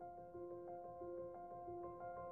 thank you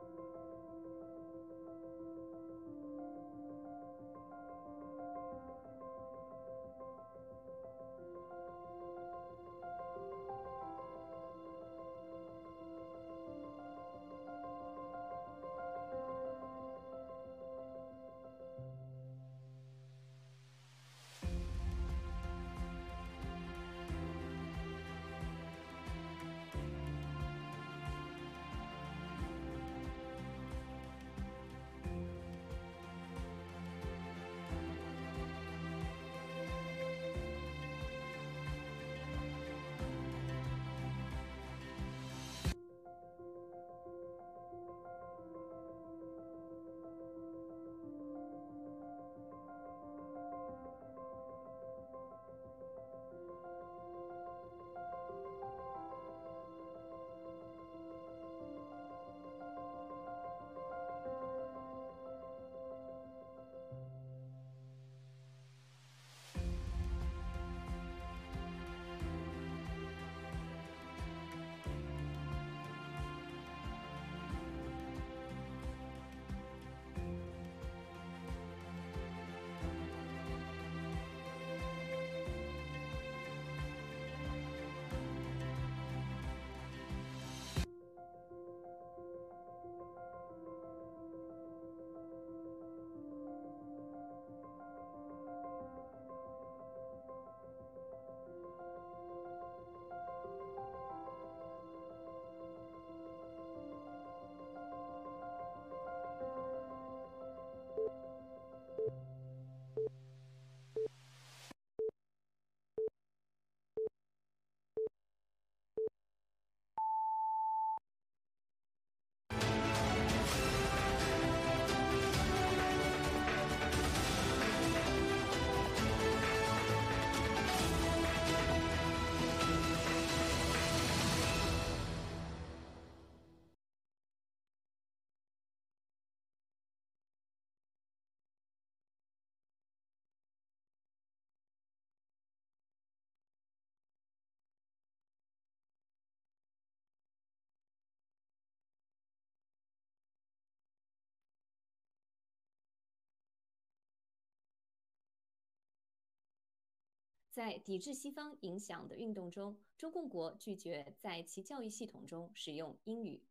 在抵制西方影响的运动中，中共国拒绝在其教育系统中使用英语。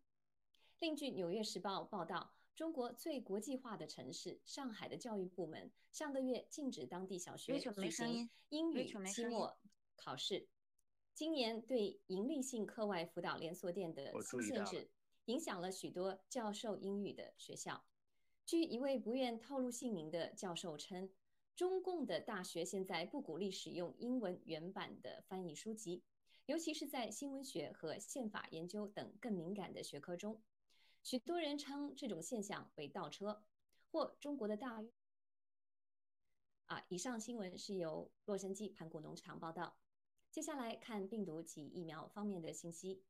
另据《纽约时报》报道，中国最国际化的城市上海的教育部门上个月禁止当地小学举行英语期末考试。今年对盈利性课外辅导连锁店的新限制，影响了许多教授英语的学校。据一位不愿透露姓名的教授称。中共的大学现在不鼓励使用英文原版的翻译书籍，尤其是在新闻学和宪法研究等更敏感的学科中。许多人称这种现象为倒车，或中国的大。啊，以上新闻是由洛杉矶盘古农场报道。接下来看病毒及疫苗方面的信息。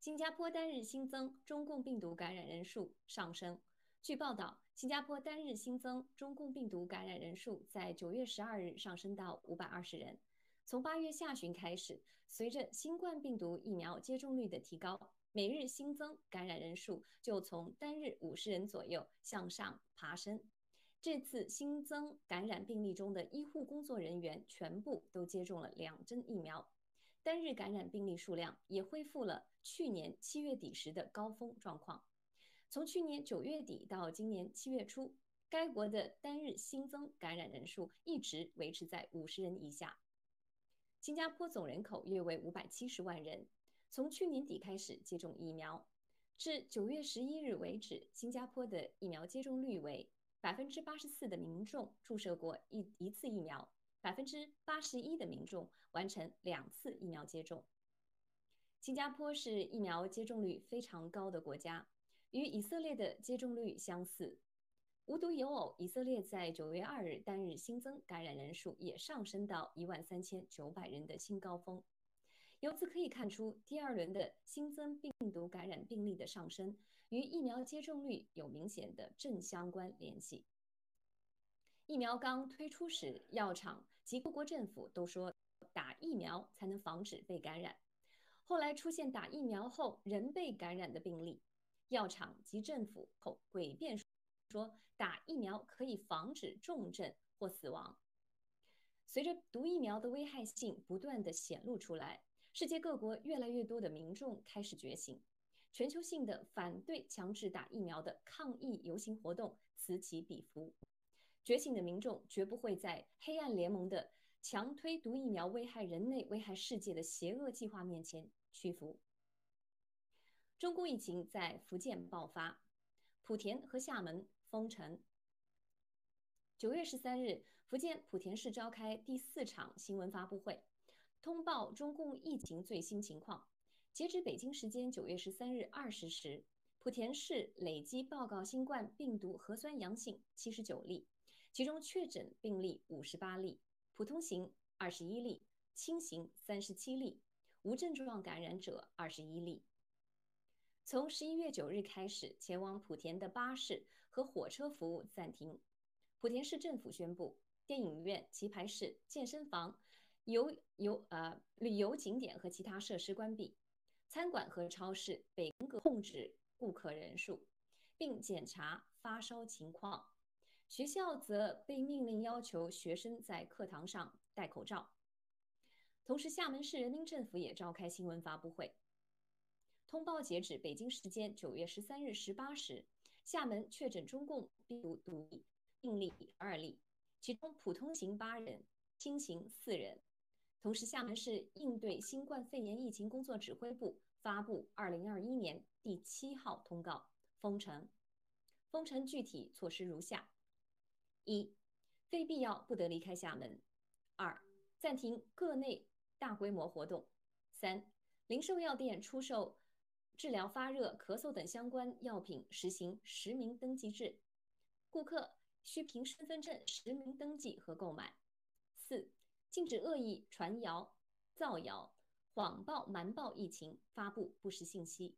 新加坡单日新增中共病毒感染人数上升。据报道。新加坡单日新增中共病毒感染人数在九月十二日上升到五百二十人。从八月下旬开始，随着新冠病毒疫苗接种率的提高，每日新增感染人数就从单日五十人左右向上爬升。这次新增感染病例中的医护工作人员全部都接种了两针疫苗，单日感染病例数量也恢复了去年七月底时的高峰状况。从去年九月底到今年七月初，该国的单日新增感染人数一直维持在五十人以下。新加坡总人口约为五百七十万人，从去年底开始接种疫苗，至九月十一日为止，新加坡的疫苗接种率为百分之八十四的民众注射过一一次疫苗，百分之八十一的民众完成两次疫苗接种。新加坡是疫苗接种率非常高的国家。与以色列的接种率相似，无独有偶，以色列在九月二日单日新增感染人数也上升到一万三千九百人的新高峰。由此可以看出，第二轮的新增病毒感染病例的上升与疫苗接种率有明显的正相关联系。疫苗刚推出时，药厂及各国政府都说打疫苗才能防止被感染。后来出现打疫苗后仍被感染的病例，药厂及政府后诡辩说打疫苗可以防止重症或死亡。随着毒疫苗的危害性不断的显露出来，世界各国越来越多的民众开始觉醒，全球性的反对强制打疫苗的抗议游行活动此起彼伏。觉醒的民众绝不会在黑暗联盟的强推毒疫苗危害人类、危害世界的邪恶计划面前。屈服。中共疫情在福建爆发，莆田和厦门封城。九月十三日，福建莆田市召开第四场新闻发布会，通报中共疫情最新情况。截止北京时间九月十三日二十时，莆田市累计报告新冠病毒核酸阳性七十九例，其中确诊病例五十八例，普通型二十一例，轻型三十七例。无症状感染者二十一例。从十一月九日开始，前往莆田的巴士和火车服务暂停。莆田市政府宣布，电影院、棋牌室、健身房、游游呃旅游景点和其他设施关闭。餐馆和超市被严格控制顾客人数，并检查发烧情况。学校则被命令要求学生在课堂上戴口罩。同时，厦门市人民政府也召开新闻发布会，通报截止北京时间九月十三日十八时，厦门确诊中共病毒毒病例二例，其中普通型八人，轻型四人。同时，厦门市应对新冠肺炎疫情工作指挥部发布二零二一年第七号通告，封城。封城具体措施如下：一、非必要不得离开厦门；二、暂停各内。大规模活动。三、零售药店出售治疗发热、咳嗽等相关药品实行实名登记制，顾客需凭身份证实名登记和购买。四、禁止恶意传谣、造谣、谎报、瞒报疫情，发布不实信息。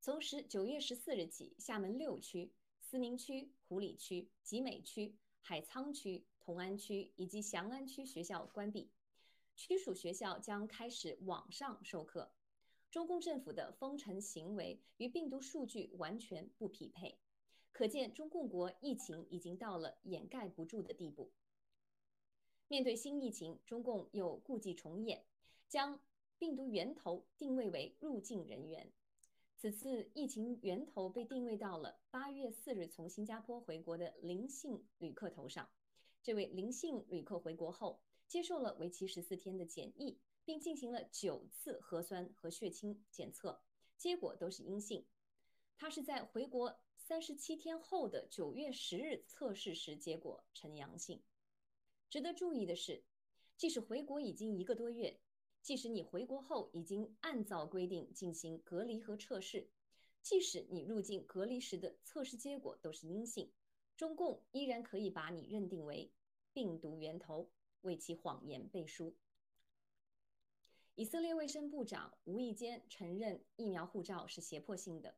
从十九月十四日起，厦门六区、思明区、湖里区、集美区、海沧区、同安区以及翔安区学校关闭。区属学校将开始网上授课。中共政府的封城行为与病毒数据完全不匹配，可见中共国疫情已经到了掩盖不住的地步。面对新疫情，中共又故伎重演，将病毒源头定位为入境人员。此次疫情源头被定位到了八月四日从新加坡回国的林姓旅客头上。这位林姓旅客回国后。接受了为期十四天的检疫，并进行了九次核酸和血清检测，结果都是阴性。他是在回国三十七天后的九月十日测试时结果呈阳性。值得注意的是，即使回国已经一个多月，即使你回国后已经按照规定进行隔离和测试，即使你入境隔离时的测试结果都是阴性，中共依然可以把你认定为病毒源头。为其谎言背书。以色列卫生部长无意间承认疫苗护照是胁迫性的。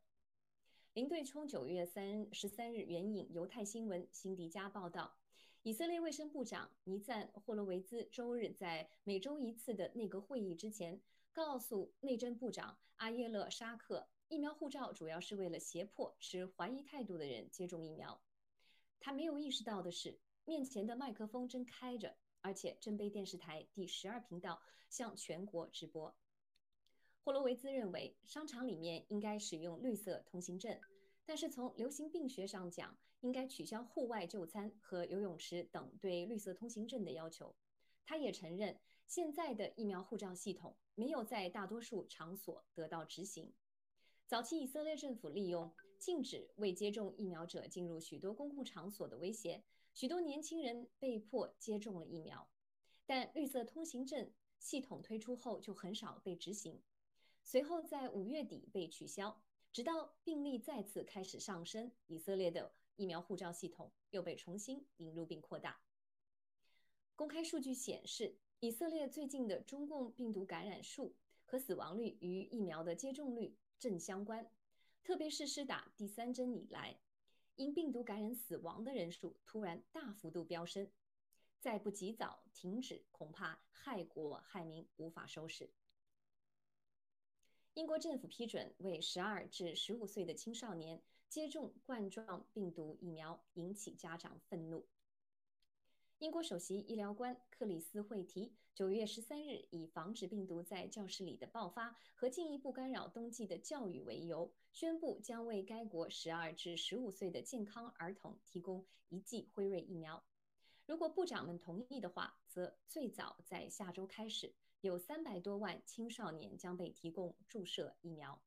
林对冲九月三十三日援引犹太新闻辛迪加报道，以色列卫生部长尼赞霍罗维兹周日在每周一次的内阁会议之前，告诉内政部长阿耶勒沙克，疫苗护照主要是为了胁迫持怀疑态度的人接种疫苗。他没有意识到的是，面前的麦克风正开着。而且正被电视台第十二频道向全国直播。霍罗维兹认为，商场里面应该使用绿色通行证，但是从流行病学上讲，应该取消户外就餐和游泳池等对绿色通行证的要求。他也承认，现在的疫苗护照系统没有在大多数场所得到执行。早期以色列政府利用禁止未接种疫苗者进入许多公共场所的威胁。许多年轻人被迫接种了疫苗，但绿色通行证系统推出后就很少被执行。随后在五月底被取消，直到病例再次开始上升，以色列的疫苗护照系统又被重新引入并扩大。公开数据显示，以色列最近的中共病毒感染数和死亡率与疫苗的接种率正相关，特别是施打第三针以来。因病毒感染死亡的人数突然大幅度飙升，再不及早停止，恐怕害国害民无法收拾。英国政府批准为十二至十五岁的青少年接种冠状病毒疫苗，引起家长愤怒。英国首席医疗官克里斯·惠提九月十三日以防止病毒在教室里的爆发和进一步干扰冬季的教育为由，宣布将为该国十二至十五岁的健康儿童提供一剂辉瑞疫苗。如果部长们同意的话，则最早在下周开始。有三百多万青少年将被提供注射疫苗。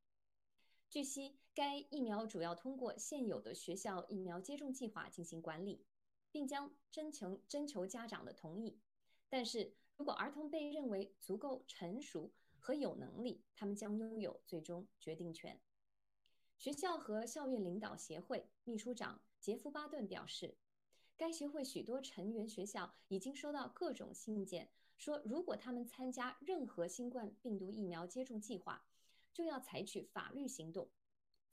据悉，该疫苗主要通过现有的学校疫苗接种计划进行管理，并将征求征求家长的同意。但是如果儿童被认为足够成熟和有能力，他们将拥有最终决定权。学校和校园领导协会秘书长杰夫·巴顿表示，该协会许多成员学校已经收到各种信件。说，如果他们参加任何新冠病毒疫苗接种计划，就要采取法律行动。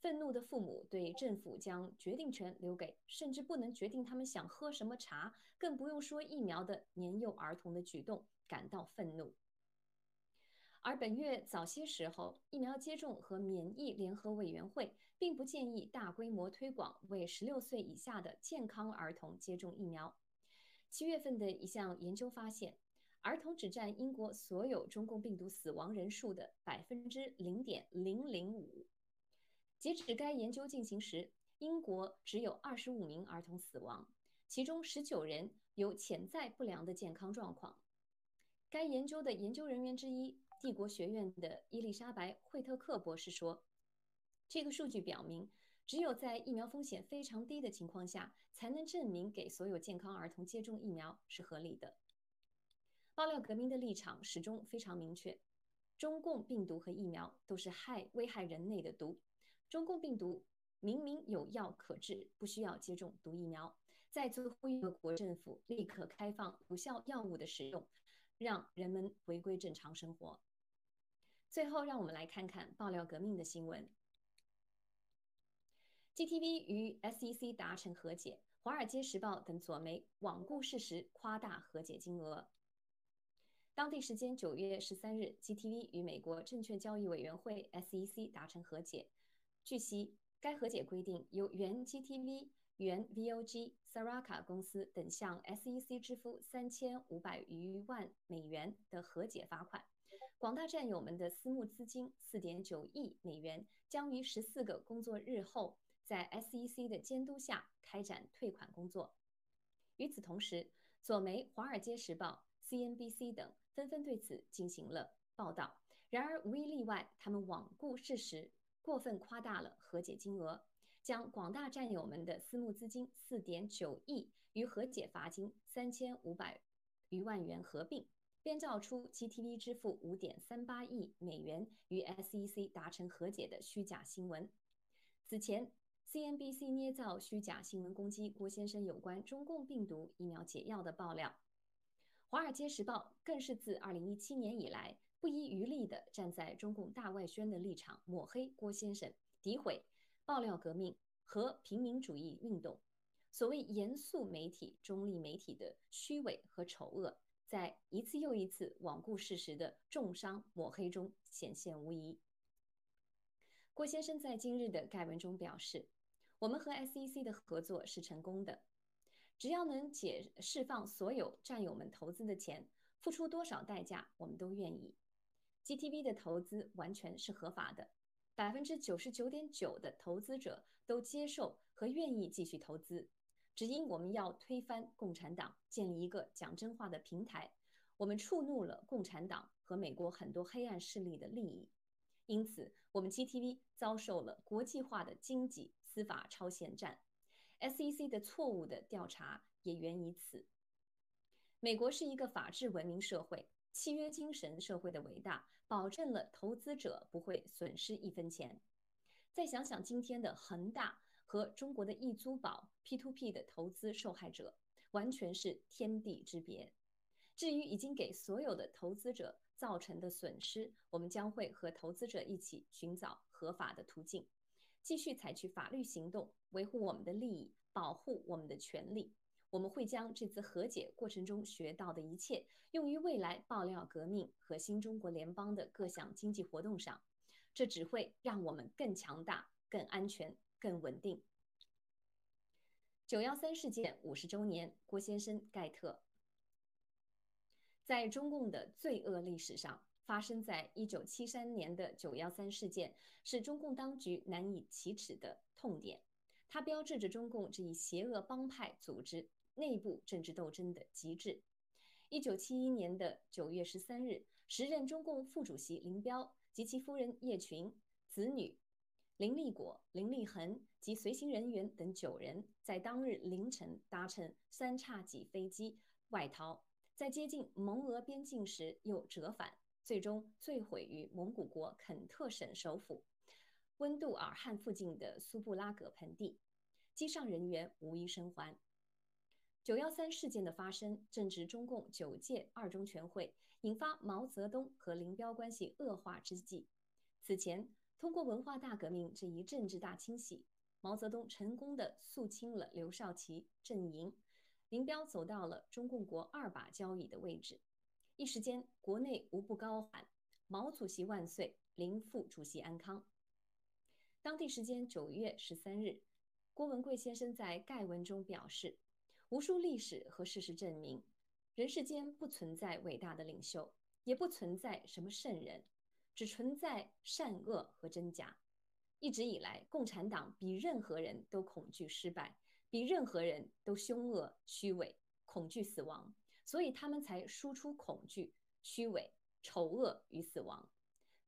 愤怒的父母对政府将决定权留给甚至不能决定他们想喝什么茶，更不用说疫苗的年幼儿童的举动感到愤怒。而本月早些时候，疫苗接种和免疫联合委员会并不建议大规模推广为十六岁以下的健康儿童接种疫苗。七月份的一项研究发现。儿童只占英国所有中共病毒死亡人数的百分之零点零零五。截止该研究进行时，英国只有二十五名儿童死亡，其中十九人有潜在不良的健康状况。该研究的研究人员之一，帝国学院的伊丽莎白·惠特克博士说：“这个数据表明，只有在疫苗风险非常低的情况下，才能证明给所有健康儿童接种疫苗是合理的。”爆料革命的立场始终非常明确：中共病毒和疫苗都是害危害人类的毒。中共病毒明明有药可治，不需要接种毒疫苗。再次呼吁各国政府立刻开放有效药物的使用，让人们回归正常生活。最后，让我们来看看爆料革命的新闻：GTV 与 SEC 达成和解，《华尔街时报》等左媒罔顾事实，夸大和解金额。当地时间九月十三日，GTV 与美国证券交易委员会 SEC 达成和解。据悉，该和解规定由原 GTV、原 VOG、Saraka 公司等向 SEC 支付三千五百余万美元的和解罚款。广大战友们的私募资金四点九亿美元将于十四个工作日后，在 SEC 的监督下开展退款工作。与此同时，左媒《华尔街时报》、CNBC 等。纷纷对此进行了报道。然而，无一例外，他们罔顾事实，过分夸大了和解金额，将广大战友们的私募资金四点九亿与和解罚金三千五百余万元合并，编造出 GTV 支付五点三八亿美元与 SEC 达成和解的虚假新闻。此前，CNBC 捏造虚假新闻攻击郭先生有关中共病毒疫苗解药的爆料。《华尔街时报》更是自2017年以来不遗余力地站在中共大外宣的立场，抹黑郭先生，诋毁爆料革命和平民主义运动。所谓严肃媒体、中立媒体的虚伪和丑恶，在一次又一次罔顾事实的重伤抹黑中显现无疑。郭先生在今日的盖文中表示：“我们和 SEC 的合作是成功的。”只要能解释放所有战友们投资的钱，付出多少代价我们都愿意。GTV 的投资完全是合法的，百分之九十九点九的投资者都接受和愿意继续投资。只因我们要推翻共产党，建立一个讲真话的平台，我们触怒了共产党和美国很多黑暗势力的利益，因此我们 GTV 遭受了国际化的经济司法超限战。SEC 的错误的调查也源于此。美国是一个法治文明社会、契约精神社会的伟大，保证了投资者不会损失一分钱。再想想今天的恒大和中国的易租宝 P2P 的投资受害者，完全是天地之别。至于已经给所有的投资者造成的损失，我们将会和投资者一起寻找合法的途径。继续采取法律行动，维护我们的利益，保护我们的权利。我们会将这次和解过程中学到的一切，用于未来爆料革命和新中国联邦的各项经济活动上。这只会让我们更强大、更安全、更稳定。九幺三事件五十周年，郭先生盖特。在中共的罪恶历史上，发生在一九七三年的九幺三事件是中共当局难以启齿的痛点，它标志着中共这一邪恶帮派组织内部政治斗争的极致。一九七一年的九月十三日，时任中共副主席林彪及其夫人叶群、子女林立果、林立恒及随行人员等九人，在当日凌晨搭乘三叉戟飞机外逃。在接近蒙俄边境时又折返，最终坠毁于蒙古国肯特省首府温杜尔汗附近的苏布拉格盆地，机上人员无一生还。九幺三事件的发生正值中共九届二中全会引发毛泽东和林彪关系恶化之际。此前，通过文化大革命这一政治大清洗，毛泽东成功的肃清了刘少奇阵营。林彪走到了中共国二把交椅的位置，一时间国内无不高喊“毛主席万岁，林副主席安康”。当地时间九月十三日，郭文贵先生在盖文中表示：“无数历史和事实证明，人世间不存在伟大的领袖，也不存在什么圣人，只存在善恶和真假。一直以来，共产党比任何人都恐惧失败。”比任何人都凶恶、虚伪、恐惧死亡，所以他们才输出恐惧、虚伪、丑恶与死亡。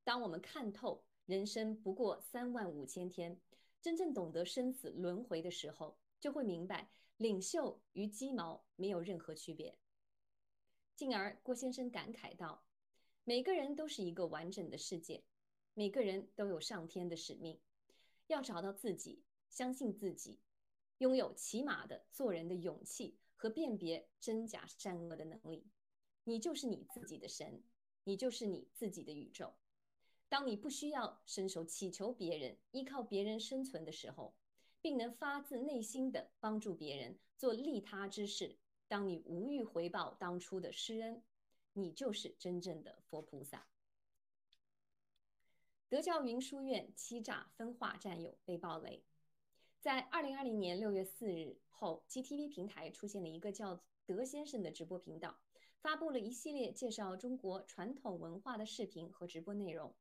当我们看透人生不过三万五千天，真正懂得生死轮回的时候，就会明白领袖与鸡毛没有任何区别。进而，郭先生感慨道：“每个人都是一个完整的世界，每个人都有上天的使命，要找到自己，相信自己。”拥有起码的做人的勇气和辨别真假善恶的能力，你就是你自己的神，你就是你自己的宇宙。当你不需要伸手祈求别人、依靠别人生存的时候，并能发自内心的帮助别人做利他之事，当你无欲回报当初的施恩，你就是真正的佛菩萨。德教云书院欺诈分化战友被暴雷。在二零二零年六月四日后，GTV 平台出现了一个叫德先生的直播频道，发布了一系列介绍中国传统文化的视频和直播内容。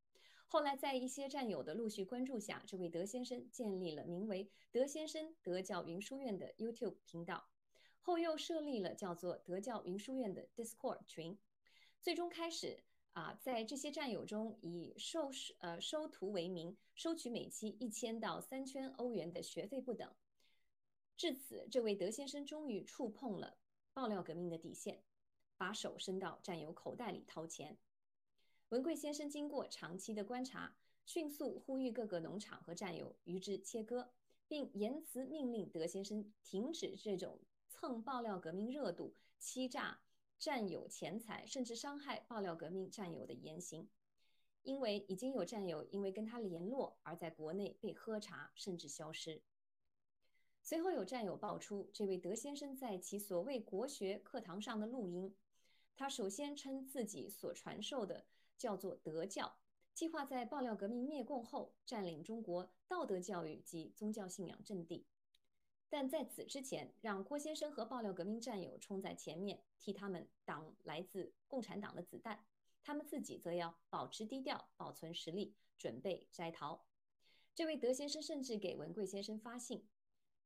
后来，在一些战友的陆续关注下，这位德先生建立了名为“德先生德教云书院”的 YouTube 频道，后又设立了叫做“德教云书院”的 Discord 群，最终开始。啊，在这些战友中，以收呃收徒为名，收取每期一千到三千欧元的学费不等。至此，这位德先生终于触碰了爆料革命的底线，把手伸到战友口袋里掏钱。文贵先生经过长期的观察，迅速呼吁各个农场和战友与之切割，并严词命令德先生停止这种蹭爆料革命热度、欺诈。占有钱财，甚至伤害爆料革命战友的言行，因为已经有战友因为跟他联络而在国内被喝茶，甚至消失。随后有战友爆出这位德先生在其所谓国学课堂上的录音，他首先称自己所传授的叫做德教，计划在爆料革命灭共后占领中国道德教育及宗教信仰阵地。但在此之前，让郭先生和爆料革命战友冲在前面，替他们挡来自共产党的子弹，他们自己则要保持低调，保存实力，准备摘桃。这位德先生甚至给文贵先生发信：“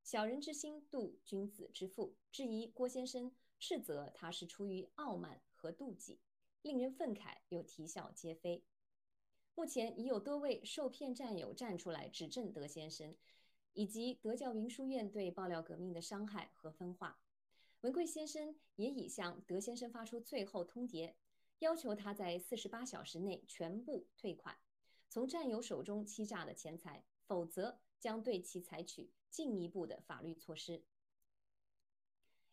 小人之心度君子之腹”，质疑郭先生，斥责他是出于傲慢和妒忌，令人愤慨又啼笑皆非。目前已有多位受骗战友站出来指证德先生。以及德教云书院对爆料革命的伤害和分化，文贵先生也已向德先生发出最后通牒，要求他在四十八小时内全部退款，从战友手中欺诈的钱财，否则将对其采取进一步的法律措施。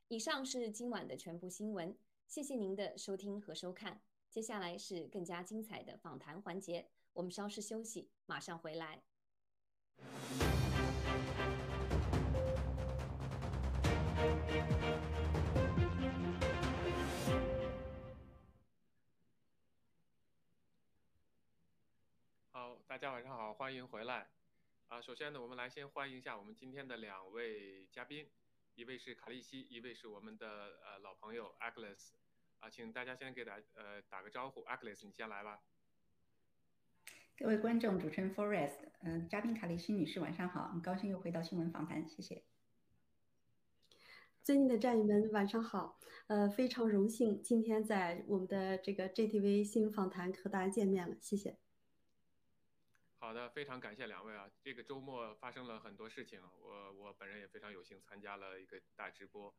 以上是今晚的全部新闻，谢谢您的收听和收看。接下来是更加精彩的访谈环节，我们稍事休息，马上回来。好，大家晚上好，欢迎回来。啊，首先呢，我们来先欢迎一下我们今天的两位嘉宾，一位是卡利西，一位是我们的呃老朋友 Agnes。啊，请大家先给大呃打个招呼，Agnes，你先来吧。各位观众，主持人 Forest，嗯，嘉宾卡利西女士，晚上好，很高兴又回到新闻访谈，谢谢。尊敬的战友们，晚上好，呃，非常荣幸今天在我们的这个 JTV 新闻访谈和大家见面了，谢谢。好的，非常感谢两位啊，这个周末发生了很多事情，我我本人也非常有幸参加了一个大直播，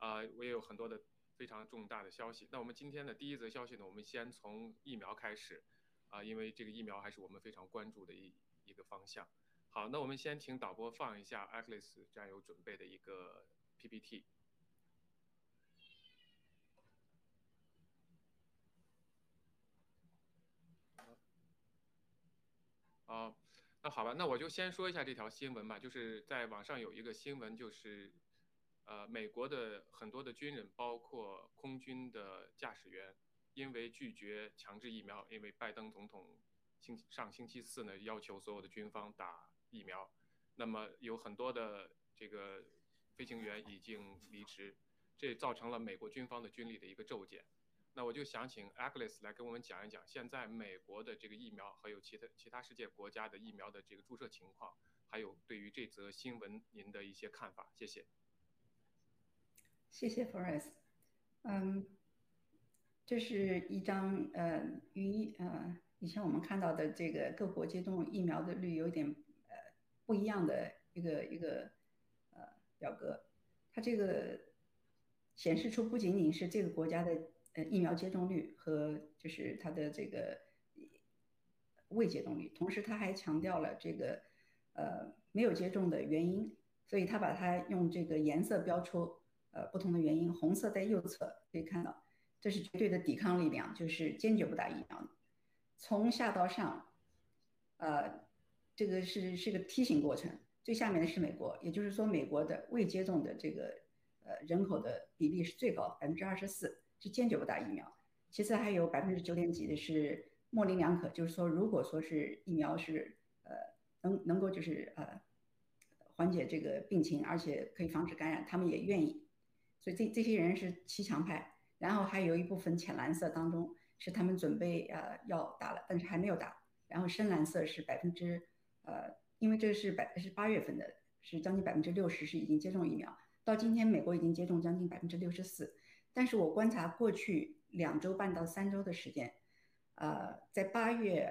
啊，我也有很多的非常重大的消息。那我们今天的第一则消息呢，我们先从疫苗开始。啊，因为这个疫苗还是我们非常关注的一一个方向。好，那我们先请导播放一下 a c l e s 战友准备的一个 PPT。啊，那好吧，那我就先说一下这条新闻吧。就是在网上有一个新闻，就是呃，美国的很多的军人，包括空军的驾驶员。因为拒绝强制疫苗，因为拜登总统星上星期四呢要求所有的军方打疫苗，那么有很多的这个飞行员已经离职，这造成了美国军方的军力的一个骤减。那我就想请 Agnes 来跟我们讲一讲现在美国的这个疫苗，还有其他其他世界国家的疫苗的这个注射情况，还有对于这则新闻您的一些看法。谢谢。谢谢 Forest，嗯。这是一张呃，与呃以前我们看到的这个各国接种疫苗的率有点呃不一样的一个一个呃表格。它这个显示出不仅仅是这个国家的呃疫苗接种率和就是它的这个未接种率，同时他还强调了这个呃没有接种的原因，所以他把它用这个颜色标出呃不同的原因，红色在右侧可以看到。这是绝对的抵抗力量，就是坚决不打疫苗。从下到上，呃，这个是是个梯形过程。最下面的是美国，也就是说，美国的未接种的这个呃人口的比例是最高，百分之二十四是坚决不打疫苗。其次还有百分之九点几的是模棱两可，就是说，如果说是疫苗是呃能能够就是呃缓解这个病情，而且可以防止感染，他们也愿意。所以这这些人是骑墙派。然后还有一部分浅蓝色当中是他们准备呃要打了，但是还没有打。然后深蓝色是百分之呃，因为这是百是八月份的，是将近百分之六十是已经接种疫苗。到今天美国已经接种将近百分之六十四，但是我观察过去两周半到三周的时间，呃，在八月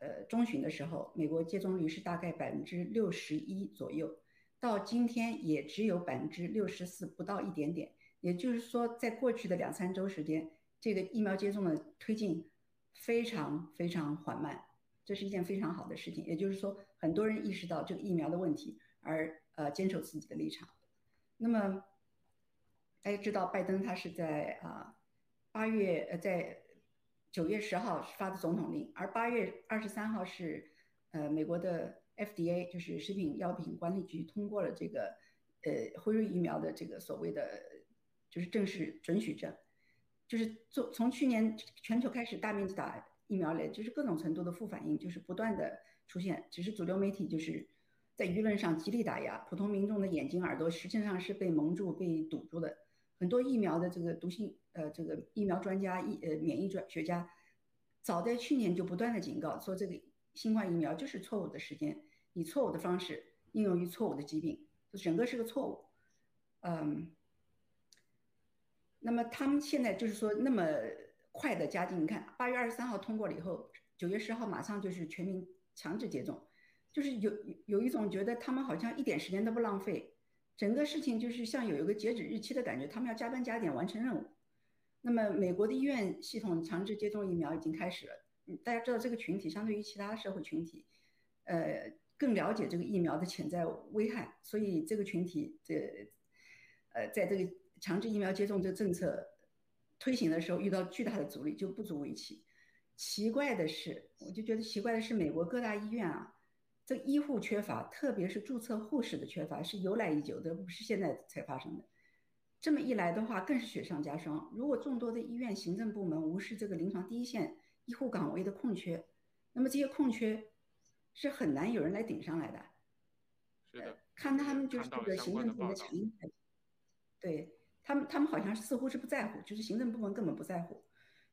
呃中旬的时候，美国接种率是大概百分之六十一左右，到今天也只有百分之六十四不到一点点。也就是说，在过去的两三周时间，这个疫苗接种的推进非常非常缓慢，这是一件非常好的事情。也就是说，很多人意识到这个疫苗的问题，而呃坚守自己的立场。那么大家知道，拜登他是在啊八月呃在九月十号发的总统令，而八月二十三号是呃美国的 FDA 就是食品药品管理局通过了这个呃辉瑞疫苗的这个所谓的。就是正式准许证，就是做从去年全球开始大面积打疫苗来，就是各种程度的副反应，就是不断的出现。只是主流媒体就是在舆论上极力打压，普通民众的眼睛耳朵实际上是被蒙住、被堵住的。很多疫苗的这个毒性，呃，这个疫苗专家、疫呃免疫专学家，早在去年就不断的警告说，这个新冠疫苗就是错误的时间，以错误的方式应用于错误的疾病，就整个是个错误。嗯。那么他们现在就是说那么快的加进，你看八月二十三号通过了以后，九月十号马上就是全民强制接种，就是有有一种觉得他们好像一点时间都不浪费，整个事情就是像有一个截止日期的感觉，他们要加班加点完成任务。那么美国的医院系统强制接种疫苗已经开始了，大家知道这个群体相对于其他社会群体，呃，更了解这个疫苗的潜在危害，所以这个群体这呃在这个。强制疫苗接种这个政策推行的时候遇到巨大的阻力，就不足为奇。奇怪的是，我就觉得奇怪的是，美国各大医院啊，这医护缺乏，特别是注册护士的缺乏，是由来已久的，不是现在才发生的。这么一来的话，更是雪上加霜。如果众多的医院行政部门无视这个临床第一线医护岗位的空缺，那么这些空缺是很难有人来顶上来的。是的，看他们就是这个行政部门的强硬态度，对他们，他们好像似乎是不在乎，就是行政部门根本不在乎。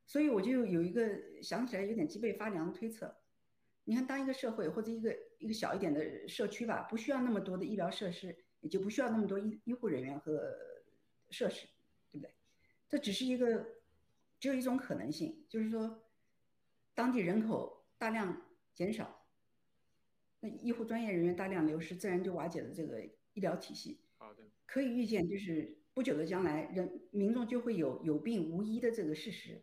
所以我就有一个想起来有点脊背发凉的推测。你看，当一个社会或者一个一个小一点的社区吧，不需要那么多的医疗设施，也就不需要那么多医医护人员和设施，对不对？这只是一个，只有一种可能性，就是说，当地人口大量减少，那医护专业人员大量流失，自然就瓦解了这个医疗体系。好的，可以预见，就是不久的将来，人民众就会有有病无医的这个事实。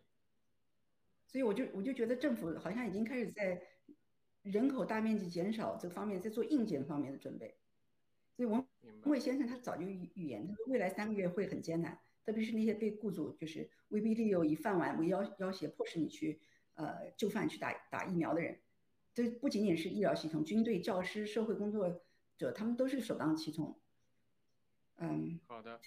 所以我就我就觉得政府好像已经开始在。人口大面积减少这方面在做硬件方面的准备，所以王王伟先生他早就预预言，他说未来三个月会很艰难，特别是那些被雇主就是威逼利诱、以饭碗为要要挟，迫使你去呃就范去打打疫苗的人，这不仅仅是医疗系统、军队、教师、社会工作者，他们都是首当其冲。嗯，好的。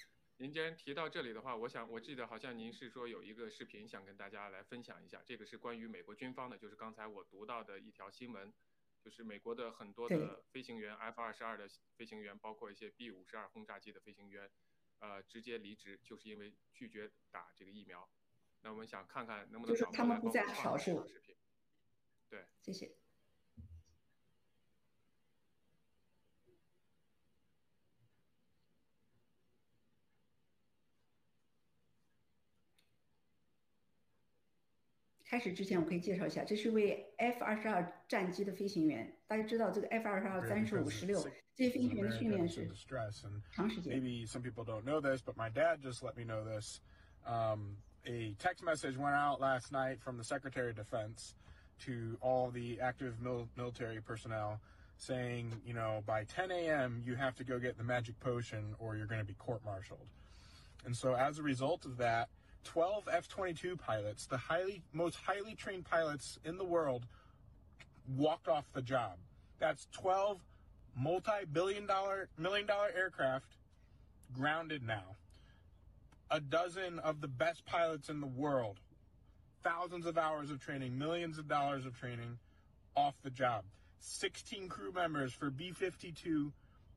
您既然提到这里的话，我想我记得好像您是说有一个视频想跟大家来分享一下，这个是关于美国军方的，就是刚才我读到的一条新闻，就是美国的很多的飞行员，F 二十二的飞行员，包括一些 B 五十二轰炸机的飞行员，呃，直接离职，就是因为拒绝打这个疫苗。那我们想看看能不能就是他们不在少数。对，谢谢。开始之前，我可以介绍一下，这是一位 F 二十二战机的飞行员。大家知道这个 F 二十二、三十五、十六这些飞行员的训练是长时间。Maybe some people don't know this, but my dad just let me know this. Um, a text message went out last night from the Secretary of Defense to all the active mil military personnel saying, you know, by 10 a.m. you have to go get the magic potion or you're going to be court-martialed. And so as a result of that, 12 F-22 pilots, the highly most highly trained pilots in the world, walked off the job. That's 12 multi-billion dollar, million dollar aircraft grounded now. A dozen of the best pilots in the world, thousands of hours of training, millions of dollars of training, off the job. 16 crew members for B-52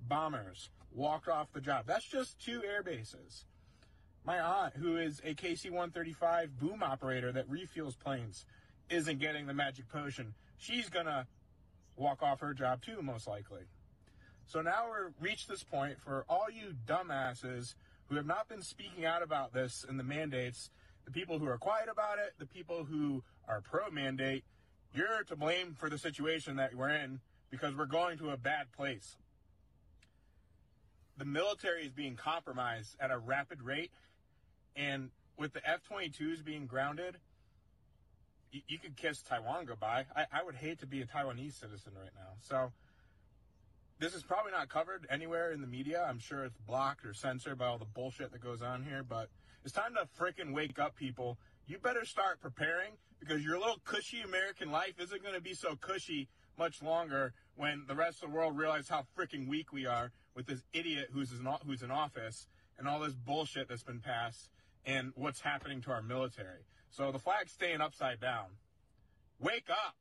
bombers walked off the job. That's just two air bases. My aunt, who is a KC 135 boom operator that refuels planes, isn't getting the magic potion. She's gonna walk off her job too, most likely. So now we're reached this point for all you dumbasses who have not been speaking out about this and the mandates, the people who are quiet about it, the people who are pro mandate, you're to blame for the situation that we're in because we're going to a bad place. The military is being compromised at a rapid rate and with the F 22s being grounded, you, you, could kiss Taiwan goodbye. I, I would hate to be a Taiwanese citizen right now. So, this is probably not covered anywhere in the media. I'm sure it's blocked or censored by all the bullshit that goes on here, but it's time to freaking wake up, people. You better start preparing because your little cushy American life isn't going to be so cushy much longer when the rest of the world realizes how freaking weak we are with this idiot who's in, who's in office and all this bullshit that's been passed and what's happening to our military. So the flag's staying upside down. Wake up!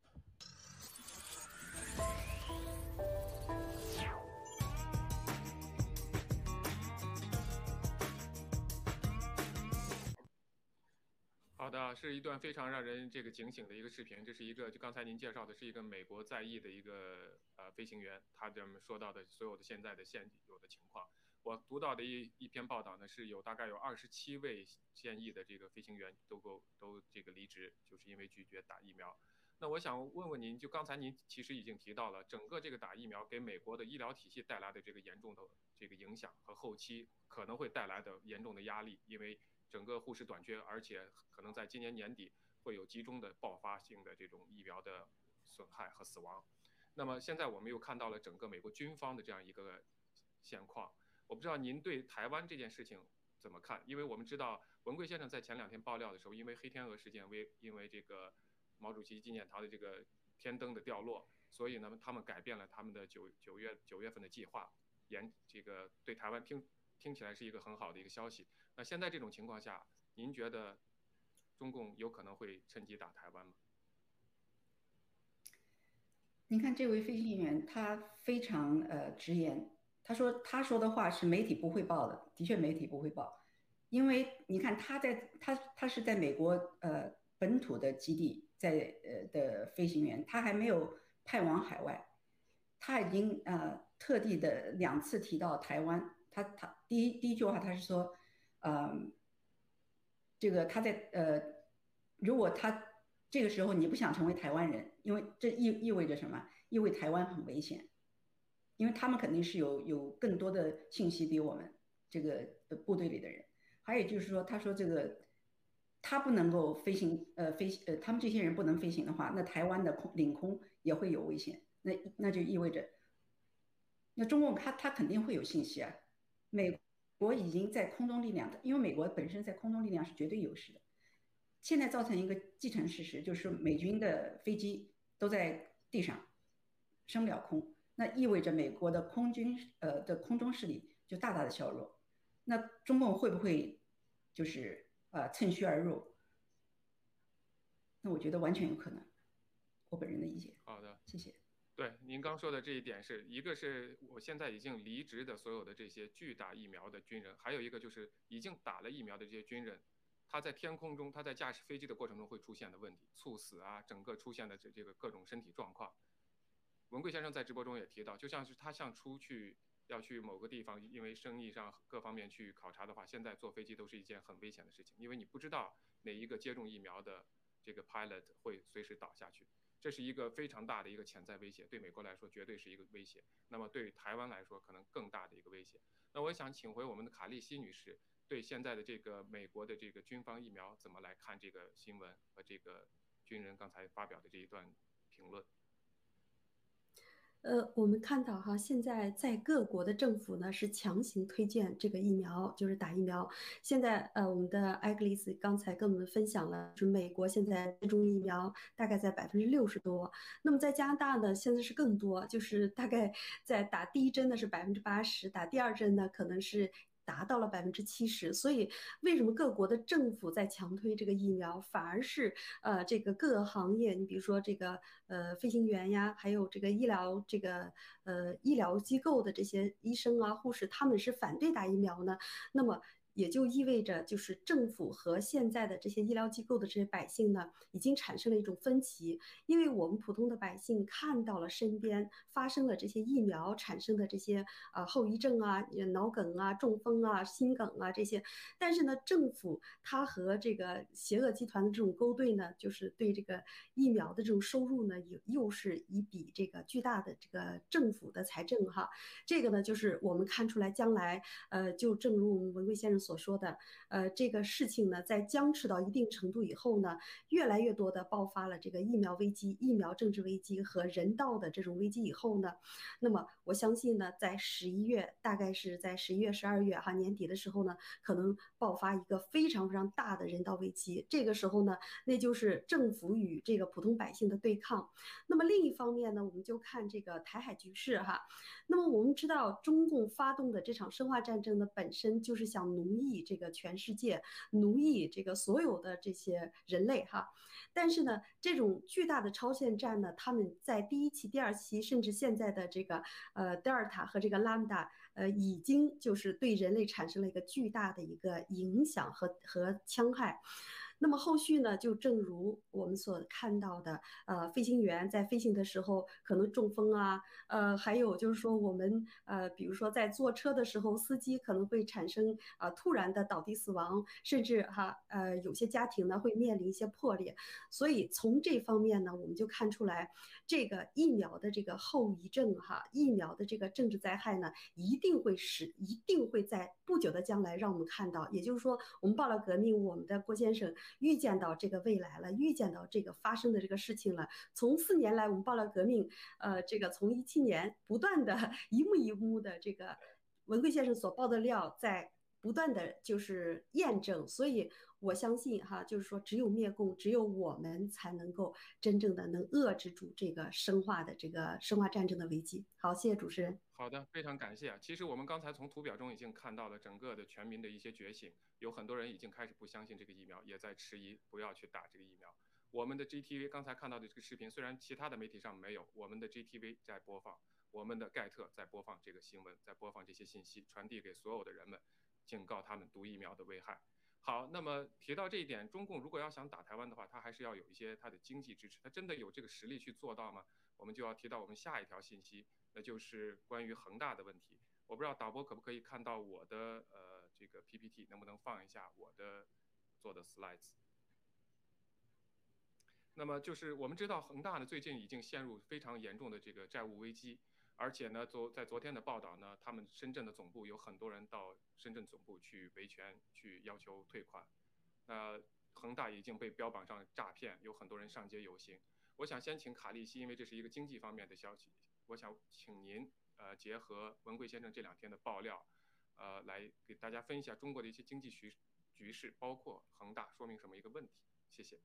好的，是一段非常让人这个警醒的一个视频。这是一个，就刚才您介绍的，是一个美国在役的一个呃飞行员，他这么说到的所有的现在的现有的情况。我读到的一一篇报道呢，是有大概有二十七位现役的这个飞行员都够都这个离职，就是因为拒绝打疫苗。那我想问问您，就刚才您其实已经提到了，整个这个打疫苗给美国的医疗体系带来的这个严重的这个影响和后期可能会带来的严重的压力，因为整个护士短缺，而且可能在今年年底会有集中的爆发性的这种疫苗的损害和死亡。那么现在我们又看到了整个美国军方的这样一个现况。我不知道您对台湾这件事情怎么看？因为我们知道文贵先生在前两天爆料的时候，因为黑天鹅事件，为因为这个毛主席纪念堂的这个天灯的掉落，所以呢，他们改变了他们的九九月九月份的计划，延这个对台湾听听起来是一个很好的一个消息。那现在这种情况下，您觉得中共有可能会趁机打台湾吗？您看这位飞行员，他非常呃直言，他说他说的话是媒体不会报的，的确媒体不会报，因为你看他在他他是在美国呃本土的基地在呃的飞行员，他还没有派往海外，他已经呃特地的两次提到台湾，他他第一第一句话他是说，呃，这个他在呃如果他。这个时候你不想成为台湾人，因为这意意味着什么？意味台湾很危险，因为他们肯定是有有更多的信息比我们这个部队里的人。还有就是说，他说这个他不能够飞行，呃，飞呃，他们这些人不能飞行的话，那台湾的空领空也会有危险。那那就意味着，那中共他他肯定会有信息啊。美国已经在空中力量的，因为美国本身在空中力量是绝对优势的。现在造成一个既成事实，就是美军的飞机都在地上升不了空，那意味着美国的空军呃的空中势力就大大的削弱。那中共会不会就是呃趁虚而入？那我觉得完全有可能。我本人的意见。好的，谢谢。对，您刚说的这一点是一个是我现在已经离职的所有的这些拒打疫苗的军人，还有一个就是已经打了疫苗的这些军人。他在天空中，他在驾驶飞机的过程中会出现的问题，猝死啊，整个出现的这这个各种身体状况。文贵先生在直播中也提到，就像是他像出去要去某个地方，因为生意上各方面去考察的话，现在坐飞机都是一件很危险的事情，因为你不知道哪一个接种疫苗的这个 pilot 会随时倒下去，这是一个非常大的一个潜在威胁，对美国来说绝对是一个威胁，那么对台湾来说可能更大的一个威胁。那我想请回我们的卡利西女士。对现在的这个美国的这个军方疫苗怎么来看这个新闻和这个军人刚才发表的这一段评论？呃，我们看到哈，现在在各国的政府呢是强行推荐这个疫苗，就是打疫苗。现在呃，我们的艾格丽斯刚才跟我们分享了，就是美国现在接种疫苗大概在百分之六十多，那么在加拿大呢，现在是更多，就是大概在打第一针的是百分之八十，打第二针呢可能是。达到了百分之七十，所以为什么各国的政府在强推这个疫苗，反而是呃这个各个行业，你比如说这个呃飞行员呀，还有这个医疗这个呃医疗机构的这些医生啊护士，他们是反对打疫苗呢？那么。也就意味着，就是政府和现在的这些医疗机构的这些百姓呢，已经产生了一种分歧。因为我们普通的百姓看到了身边发生了这些疫苗产生的这些啊后遗症啊、脑梗啊、中风啊、心梗啊这些，但是呢，政府它和这个邪恶集团的这种勾兑呢，就是对这个疫苗的这种收入呢，又又是一笔这个巨大的这个政府的财政哈。这个呢，就是我们看出来将来，呃，就正如我们文贵先生。所说的，呃，这个事情呢，在僵持到一定程度以后呢，越来越多的爆发了这个疫苗危机、疫苗政治危机和人道的这种危机以后呢，那么我相信呢，在十一月，大概是在十一月、十二月哈年底的时候呢，可能爆发一个非常非常大的人道危机。这个时候呢，那就是政府与这个普通百姓的对抗。那么另一方面呢，我们就看这个台海局势哈。那么我们知道，中共发动的这场生化战争呢，本身就是想奴。奴役这个全世界，奴役这个所有的这些人类哈，但是呢，这种巨大的超限战呢，他们在第一期、第二期，甚至现在的这个呃德尔塔和这个拉姆达，呃，已经就是对人类产生了一个巨大的一个影响和和戕害。那么后续呢，就正如我们所看到的，呃，飞行员在飞行的时候可能中风啊，呃，还有就是说我们呃，比如说在坐车的时候，司机可能会产生啊突然的倒地死亡，甚至哈呃有些家庭呢会面临一些破裂。所以从这方面呢，我们就看出来这个疫苗的这个后遗症哈，疫苗的这个政治灾害呢，一定会使一定会在不久的将来让我们看到。也就是说，我们报了革命，我们的郭先生。预见到这个未来了，预见到这个发生的这个事情了。从四年来，我们爆料革命，呃，这个从一七年不断的一幕一幕的这个文贵先生所爆的料，在不断的就是验证。所以我相信哈，就是说只有灭共，只有我们才能够真正的能遏制住这个生化的这个生化战争的危机。好，谢谢主持人。好的，非常感谢啊。其实我们刚才从图表中已经看到了整个的全民的一些觉醒，有很多人已经开始不相信这个疫苗，也在迟疑不要去打这个疫苗。我们的 GTV 刚才看到的这个视频，虽然其他的媒体上没有，我们的 GTV 在播放，我们的盖特在播放这个新闻，在播放这些信息，传递给所有的人们，警告他们毒疫苗的危害。好，那么提到这一点，中共如果要想打台湾的话，它还是要有一些它的经济支持，它真的有这个实力去做到吗？我们就要提到我们下一条信息，那就是关于恒大的问题。我不知道导播可不可以看到我的呃这个 PPT，能不能放一下我的做的 slides？那么就是我们知道恒大呢最近已经陷入非常严重的这个债务危机，而且呢昨在昨天的报道呢，他们深圳的总部有很多人到深圳总部去维权，去要求退款。那恒大已经被标榜上诈骗，有很多人上街游行。我想先请卡利西，因为这是一个经济方面的消息，我想请您呃结合文贵先生这两天的爆料，呃来给大家分析一下中国的一些经济局局势，包括恒大说明什么一个问题？谢谢。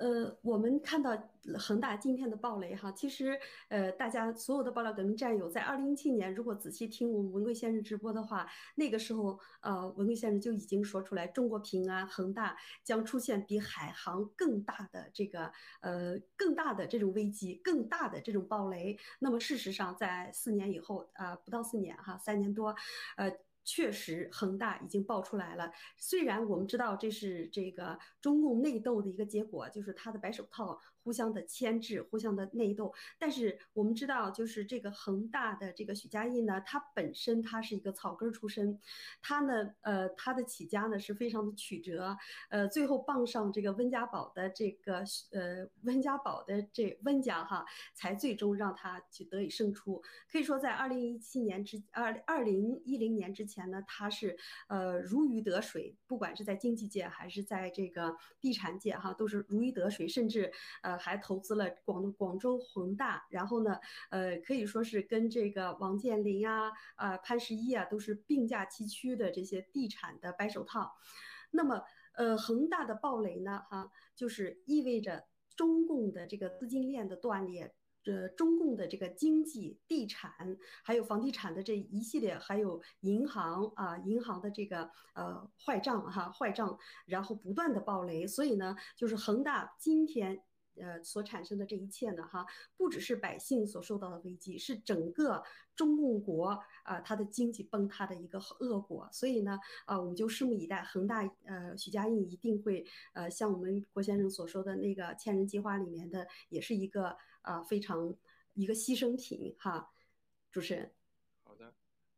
呃，我们看到恒大今天的暴雷哈，其实呃，大家所有的爆料革命战友在二零一七年，如果仔细听我们文贵先生直播的话，那个时候呃，文贵先生就已经说出来，中国平安、恒大将出现比海航更大的这个呃更大的这种危机，更大的这种暴雷。那么事实上，在四年以后啊，不到四年哈，三年多，呃。确实，恒大已经爆出来了。虽然我们知道这是这个中共内斗的一个结果，就是他的白手套互相的牵制，互相的内斗。但是我们知道，就是这个恒大的这个许家印呢，他本身他是一个草根出身，他呢，呃，他的起家呢是非常的曲折，呃，最后傍上这个温家宝的这个呃温家宝的这温家哈，才最终让他去得以胜出。可以说，在二零一七年之二二零一零年之前。前呢，他是呃如鱼得水，不管是在经济界还是在这个地产界哈，都是如鱼得水，甚至呃还投资了广广州恒大，然后呢，呃可以说是跟这个王健林啊、啊潘石屹啊都是并驾齐驱的这些地产的白手套。那么呃恒大的暴雷呢，哈，就是意味着中共的这个资金链的断裂。这中共的这个经济、地产，还有房地产的这一系列，还有银行啊，银行的这个呃坏账哈，坏账，然后不断的暴雷，所以呢，就是恒大今天。呃，所产生的这一切呢，哈，不只是百姓所受到的危机，是整个中共国啊，它的经济崩塌的一个恶果。所以呢，啊，我们就拭目以待，恒大呃，许家印一定会呃，像我们郭先生所说的那个千人计划里面的，也是一个啊非常一个牺牲品哈。主持人，好的，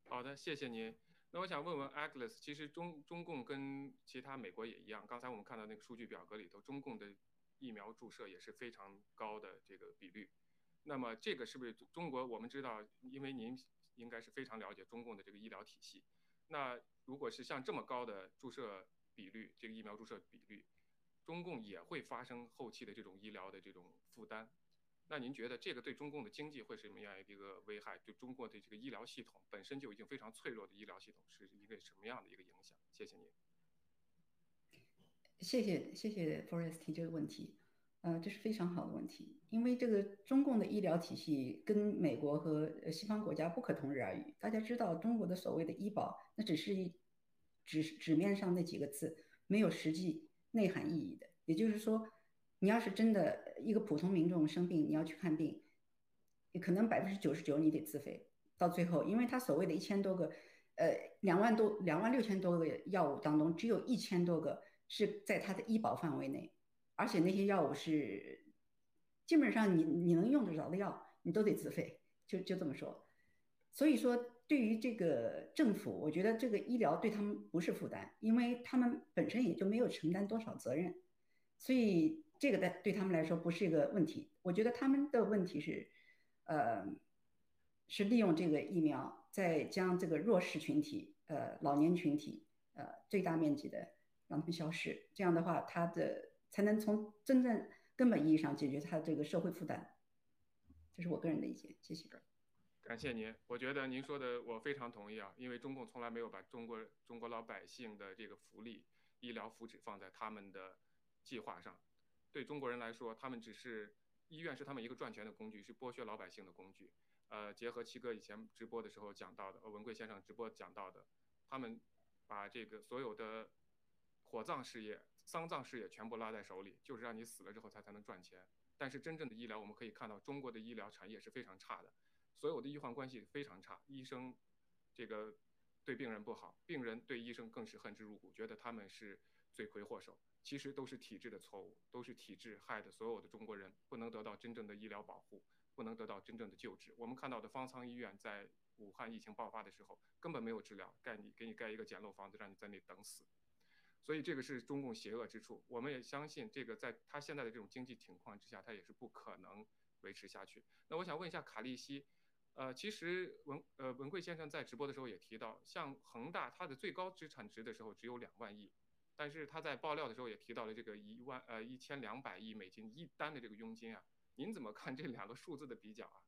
好的，谢谢您。那我想问问 Agnes，其实中中共跟其他美国也一样，刚才我们看到那个数据表格里头，中共的。疫苗注射也是非常高的这个比率，那么这个是不是中国？我们知道，因为您应该是非常了解中共的这个医疗体系。那如果是像这么高的注射比率，这个疫苗注射比率，中共也会发生后期的这种医疗的这种负担。那您觉得这个对中共的经济会是什么样一个危害？对中国的这个医疗系统本身就已经非常脆弱的医疗系统是一个什么样的一个影响？谢谢您。谢谢谢谢 Forest 提这个问题，呃，这是非常好的问题，因为这个中共的医疗体系跟美国和西方国家不可同日而语。大家知道，中国的所谓的医保，那只是一纸纸面上那几个字，没有实际内涵意义的。也就是说，你要是真的一个普通民众生病，你要去看病，可能百分之九十九你得自费。到最后，因为他所谓的一千多个，呃，两万多两万六千多个药物当中，只有一千多个。是在他的医保范围内，而且那些药物是基本上你你能用得着的药，你都得自费，就就这么说。所以说，对于这个政府，我觉得这个医疗对他们不是负担，因为他们本身也就没有承担多少责任，所以这个在对他们来说不是一个问题。我觉得他们的问题是，呃，是利用这个疫苗，再将这个弱势群体，呃，老年群体，呃，最大面积的。让他们消失，这样的话，他的才能从真正根本意义上解决他这个社会负担。这是我个人的意见，谢谢。感谢您，我觉得您说的我非常同意啊，因为中共从来没有把中国中国老百姓的这个福利、医疗福祉放在他们的计划上。对中国人来说，他们只是医院是他们一个赚钱的工具，是剥削老百姓的工具。呃，结合七哥以前直播的时候讲到的，呃，文贵先生直播讲到的，他们把这个所有的。火葬事业丧葬事业全部拉在手里，就是让你死了之后他才能赚钱。但是真正的医疗，我们可以看到中国的医疗产业是非常差的，所有的医患关系非常差，医生这个对病人不好，病人对医生更是恨之入骨，觉得他们是罪魁祸首。其实都是体制的错误，都是体制害的所有的中国人不能得到真正的医疗保护，不能得到真正的救治。我们看到的方舱医院在武汉疫情爆发的时候根本没有治疗，盖你给你盖一个简陋房子，让你在那等死。所以这个是中共邪恶之处。我们也相信这个在他现在的这种经济情况之下，他也是不可能维持下去。那我想问一下卡利西，呃，其实文呃文贵先生在直播的时候也提到，像恒大它的最高资产值的时候只有两万亿。但是他在爆料的时候也提到了这个一万呃一千两百亿美金一单的这个佣金啊，您怎么看这两个数字的比较啊？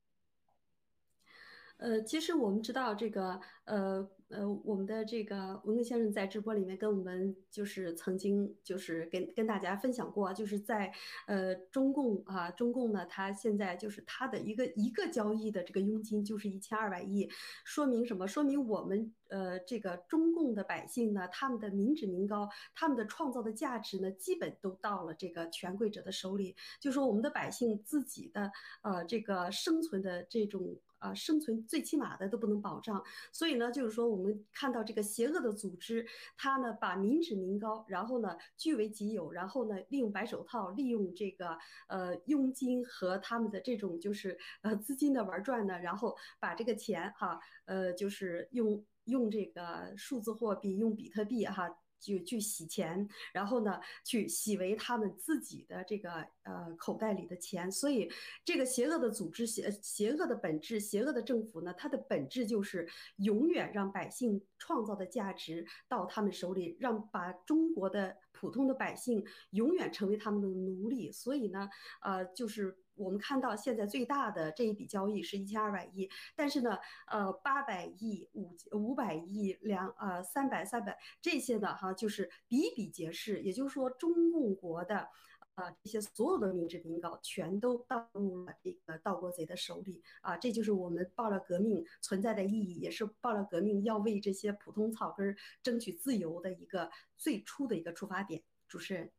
呃，其实我们知道这个，呃呃，我们的这个文贵先生在直播里面跟我们就是曾经就是跟跟大家分享过，就是在呃中共啊，中共呢，他现在就是他的一个一个交易的这个佣金就是一千二百亿，说明什么？说明我们呃这个中共的百姓呢，他们的民脂民膏，他们的创造的价值呢，基本都到了这个权贵者的手里，就说我们的百姓自己的呃这个生存的这种。啊，生存最起码的都不能保障，所以呢，就是说我们看到这个邪恶的组织，他呢把民脂民膏，然后呢据为己有，然后呢利用白手套，利用这个呃佣金和他们的这种就是呃资金的玩转呢，然后把这个钱哈，呃就是用用这个数字货币，用比特币哈。就去洗钱，然后呢，去洗为他们自己的这个呃口袋里的钱。所以，这个邪恶的组织、邪邪恶的本质、邪恶的政府呢，它的本质就是永远让百姓创造的价值到他们手里，让把中国的普通的百姓永远成为他们的奴隶。所以呢，呃，就是。我们看到现在最大的这一笔交易是一千二百亿，但是呢，呃，八百亿、五五百亿、两呃三百三百这些呢，哈，就是比比皆是。也就是说，中共国的呃这些所有的民脂民膏全都到了这个盗国贼的手里啊！这就是我们报了革命存在的意义，也是报了革命要为这些普通草根争取自由的一个最初的一个出发点。主持人，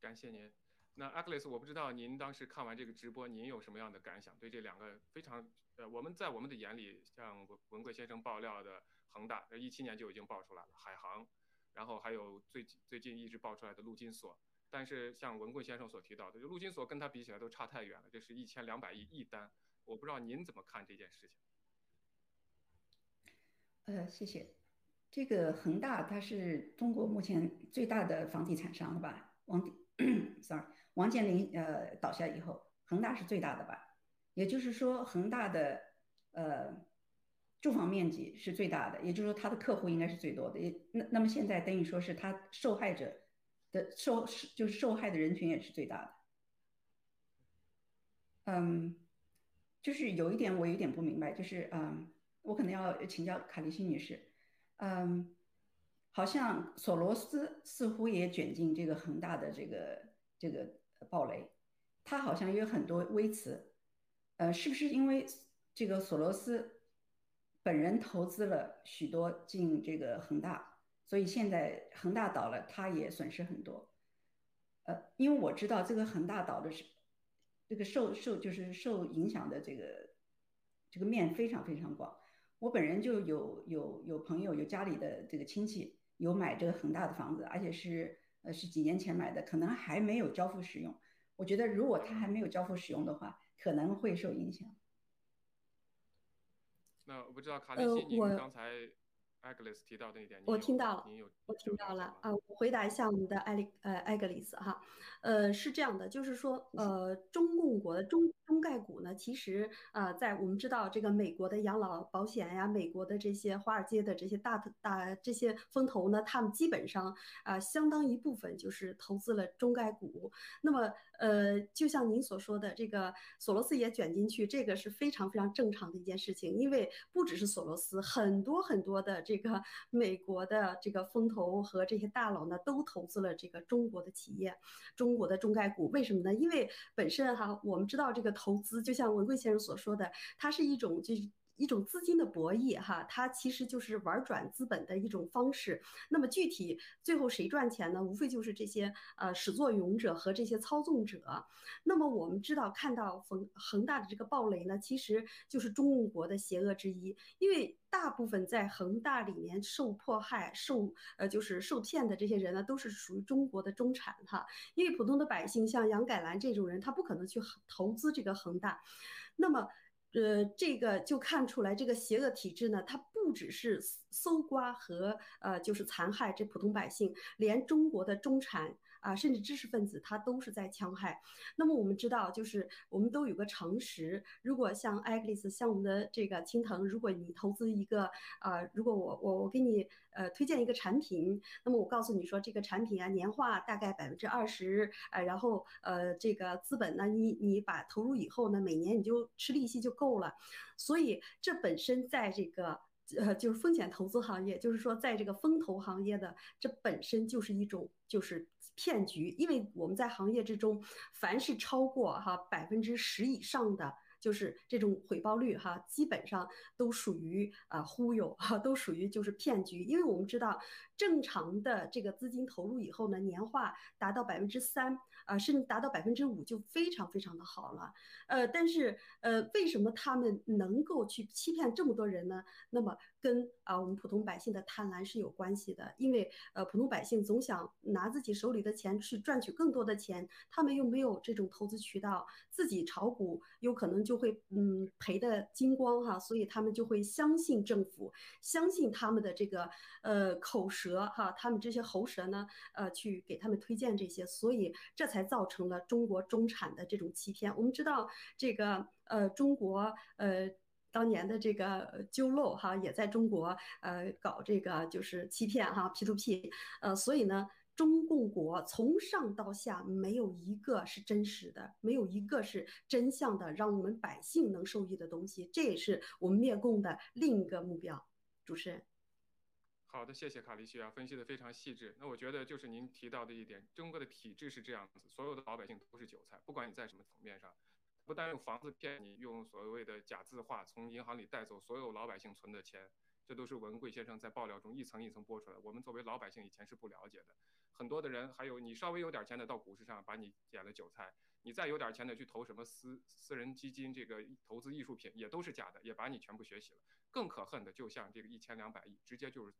感谢您。那 Agnes，我不知道您当时看完这个直播，您有什么样的感想？对这两个非常呃，我们在我们的眼里，像文文贵先生爆料的恒大，呃一七年就已经爆出来了，海航，然后还有最最近一直爆出来的陆金所。但是像文贵先生所提到的，就陆金所跟他比起来都差太远了，这是一千两百亿一单。我不知道您怎么看这件事情？呃，谢谢。这个恒大它是中国目前最大的房地产商了吧？王，sorry。王健林呃倒下以后，恒大是最大的吧？也就是说，恒大的呃住房面积是最大的，也就是说，他的客户应该是最多的。也那那么现在等于说是他受害者的受就是受害的人群也是最大的。嗯，就是有一点我有点不明白，就是嗯，我可能要请教卡利西女士，嗯，好像索罗斯似乎也卷进这个恒大的这个这个。暴雷，他好像也有很多微词，呃，是不是因为这个索罗斯本人投资了许多进这个恒大，所以现在恒大倒了，他也损失很多。呃，因为我知道这个恒大倒的是这个受受就是受影响的这个这个面非常非常广。我本人就有有有朋友有家里的这个亲戚有买这个恒大的房子，而且是。呃，是几年前买的，可能还没有交付使用。我觉得，如果它还没有交付使用的话，可能会受影响。那我不知道卡里西，你刚才。艾格丽斯提到的一点，我听到了，我听到了啊！我回答一下我们的艾丽呃艾格丽斯哈，呃是这样的，就是说呃中共国的中中概股呢，其实呃在我们知道这个美国的养老保险呀，美国的这些华尔街的这些大大这些风投呢，他们基本上啊相当一部分就是投资了中概股。那么呃就像您所说的，这个索罗斯也卷进去，这个是非常非常正常的一件事情，因为不只是索罗斯，很多很多的。这这个美国的这个风投和这些大佬呢，都投资了这个中国的企业，中国的中概股。为什么呢？因为本身哈，我们知道这个投资，就像文贵先生所说的，它是一种就。一种资金的博弈哈，它其实就是玩转资本的一种方式。那么具体最后谁赚钱呢？无非就是这些呃始作俑者和这些操纵者。那么我们知道，看到恒恒大的这个暴雷呢，其实就是中共国的邪恶之一，因为大部分在恒大里面受迫害、受呃就是受骗的这些人呢，都是属于中国的中产哈。因为普通的百姓像杨改兰这种人，他不可能去投资这个恒大。那么。呃，这个就看出来，这个邪恶体制呢，它不只是搜刮和呃，就是残害这普通百姓，连中国的中产。啊，甚至知识分子他都是在戕害。那么我们知道，就是我们都有个常识，如果像艾格丽斯，像我们的这个青藤，如果你投资一个，呃，如果我我我给你呃推荐一个产品，那么我告诉你说这个产品啊年化大概百分之二十，呃，然后呃这个资本呢，你你把投入以后呢，每年你就吃利息就够了。所以这本身在这个。呃，就是风险投资行业，就是说，在这个风投行业的，这本身就是一种就是骗局，因为我们在行业之中，凡是超过哈百分之十以上的。就是这种回报率哈，基本上都属于啊忽悠哈，都属于就是骗局。因为我们知道，正常的这个资金投入以后呢，年化达到百分之三啊，甚至达到百分之五就非常非常的好了。呃，但是呃，为什么他们能够去欺骗这么多人呢？那么跟啊我们普通百姓的贪婪是有关系的。因为呃普通百姓总想拿自己手里的钱去赚取更多的钱，他们又没有这种投资渠道，自己炒股有可能就。会嗯赔的精光哈，所以他们就会相信政府，相信他们的这个呃口舌哈，他们这些喉舌呢呃去给他们推荐这些，所以这才造成了中国中产的这种欺骗。我们知道这个呃中国呃当年的这个揪漏哈，也在中国呃搞这个就是欺骗哈 P to P，呃所以呢。中共国从上到下没有一个是真实的，没有一个是真相的，让我们百姓能受益的东西，这也是我们灭共的另一个目标。主持人，好的，谢谢卡利西亚分析的非常细致。那我觉得就是您提到的一点，中国的体制是这样子，所有的老百姓都是韭菜，不管你在什么层面上，不但用房子骗你，用所谓的假字画从银行里带走所有老百姓存的钱，这都是文贵先生在爆料中一层一层播出来。我们作为老百姓以前是不了解的。很多的人，还有你稍微有点钱的到股市上把你捡了韭菜，你再有点钱的去投什么私私人基金，这个投资艺术品也都是假的，也把你全部学习了。更可恨的，就像这个一千两百亿，直接就是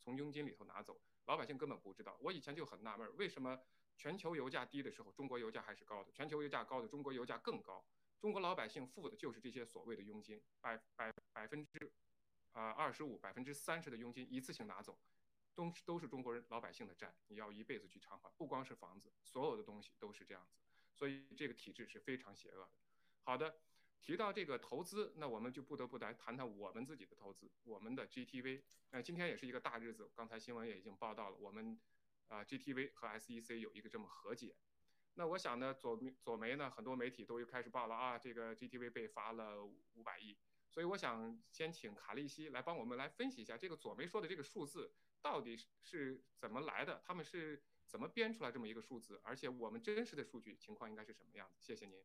从佣金里头拿走，老百姓根本不知道。我以前就很纳闷，为什么全球油价低的时候，中国油价还是高的；全球油价高的，中国油价更高。中国老百姓付的就是这些所谓的佣金，百百百分之啊二十五、百分之三十的佣金一次性拿走。都是都是中国人老百姓的债，你要一辈子去偿还，不光是房子，所有的东西都是这样子，所以这个体制是非常邪恶的。好的，提到这个投资，那我们就不得不来谈谈我们自己的投资，我们的 GTV。那今天也是一个大日子，刚才新闻也已经报道了，我们啊 GTV 和 SEC 有一个这么和解。那我想呢，左左媒呢，很多媒体都又开始报了啊，这个 GTV 被罚了五百亿。所以我想先请卡利西来帮我们来分析一下这个左媒说的这个数字。到底是怎么来的？他们是怎么编出来这么一个数字？而且我们真实的数据情况应该是什么样子？谢谢您。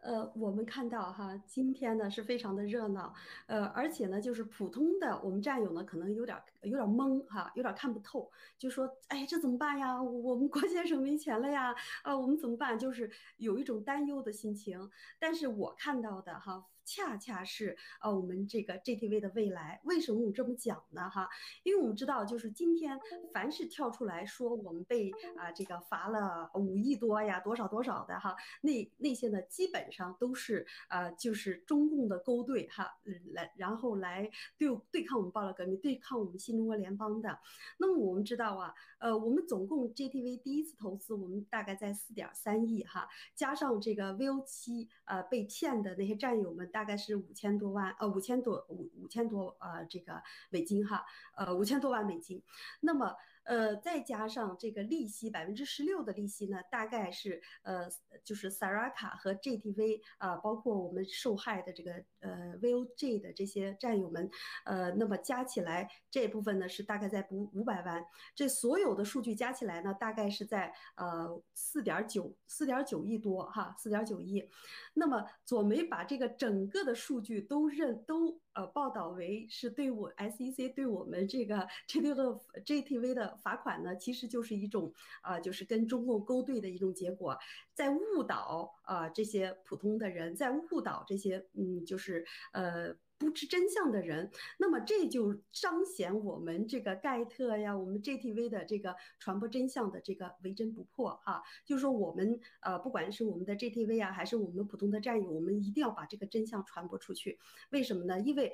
呃，我们看到哈，今天呢是非常的热闹，呃，而且呢，就是普通的我们战友呢，可能有点有点懵哈，有点看不透，就说，哎，这怎么办呀？我们郭先生没钱了呀，啊，我们怎么办？就是有一种担忧的心情。但是我看到的哈。恰恰是呃我们这个 GTV 的未来，为什么我这么讲呢？哈，因为我们知道，就是今天凡是跳出来说我们被啊这个罚了五亿多呀，多少多少的哈，那那些呢，基本上都是呃就是中共的勾兑哈，来然后来对对抗我们暴乱革命，对抗我们新中国联邦的。那么我们知道啊，呃我们总共 GTV 第一次投资，我们大概在四点三亿哈，加上这个 VO 七呃被骗的那些战友们大。大概是五千多万，呃，五千多五五千多呃这个美金哈，呃，五千多万美金，那么。呃，再加上这个利息百分之十六的利息呢，大概是呃，就是 Saraka 和 GTV 啊，包括我们受害的这个呃 VOJ 的这些战友们，呃，那么加起来这部分呢是大概在不五百万，这所有的数据加起来呢，大概是在呃四点九四点九亿多哈，四点九亿。那么左梅把这个整个的数据都认都呃报道为是对我 SEC 对我们这个 GTV 的 GTV 的罚款呢，其实就是一种啊，就是跟中共勾兑的一种结果，在误导啊这些普通的人，在误导这些嗯，就是呃。不知真相的人，那么这就彰显我们这个盖特呀，我们 GTV 的这个传播真相的这个为真不破哈。就是说我们呃，不管是我们的 GTV 啊，还是我们普通的战友，我们一定要把这个真相传播出去。为什么呢？因为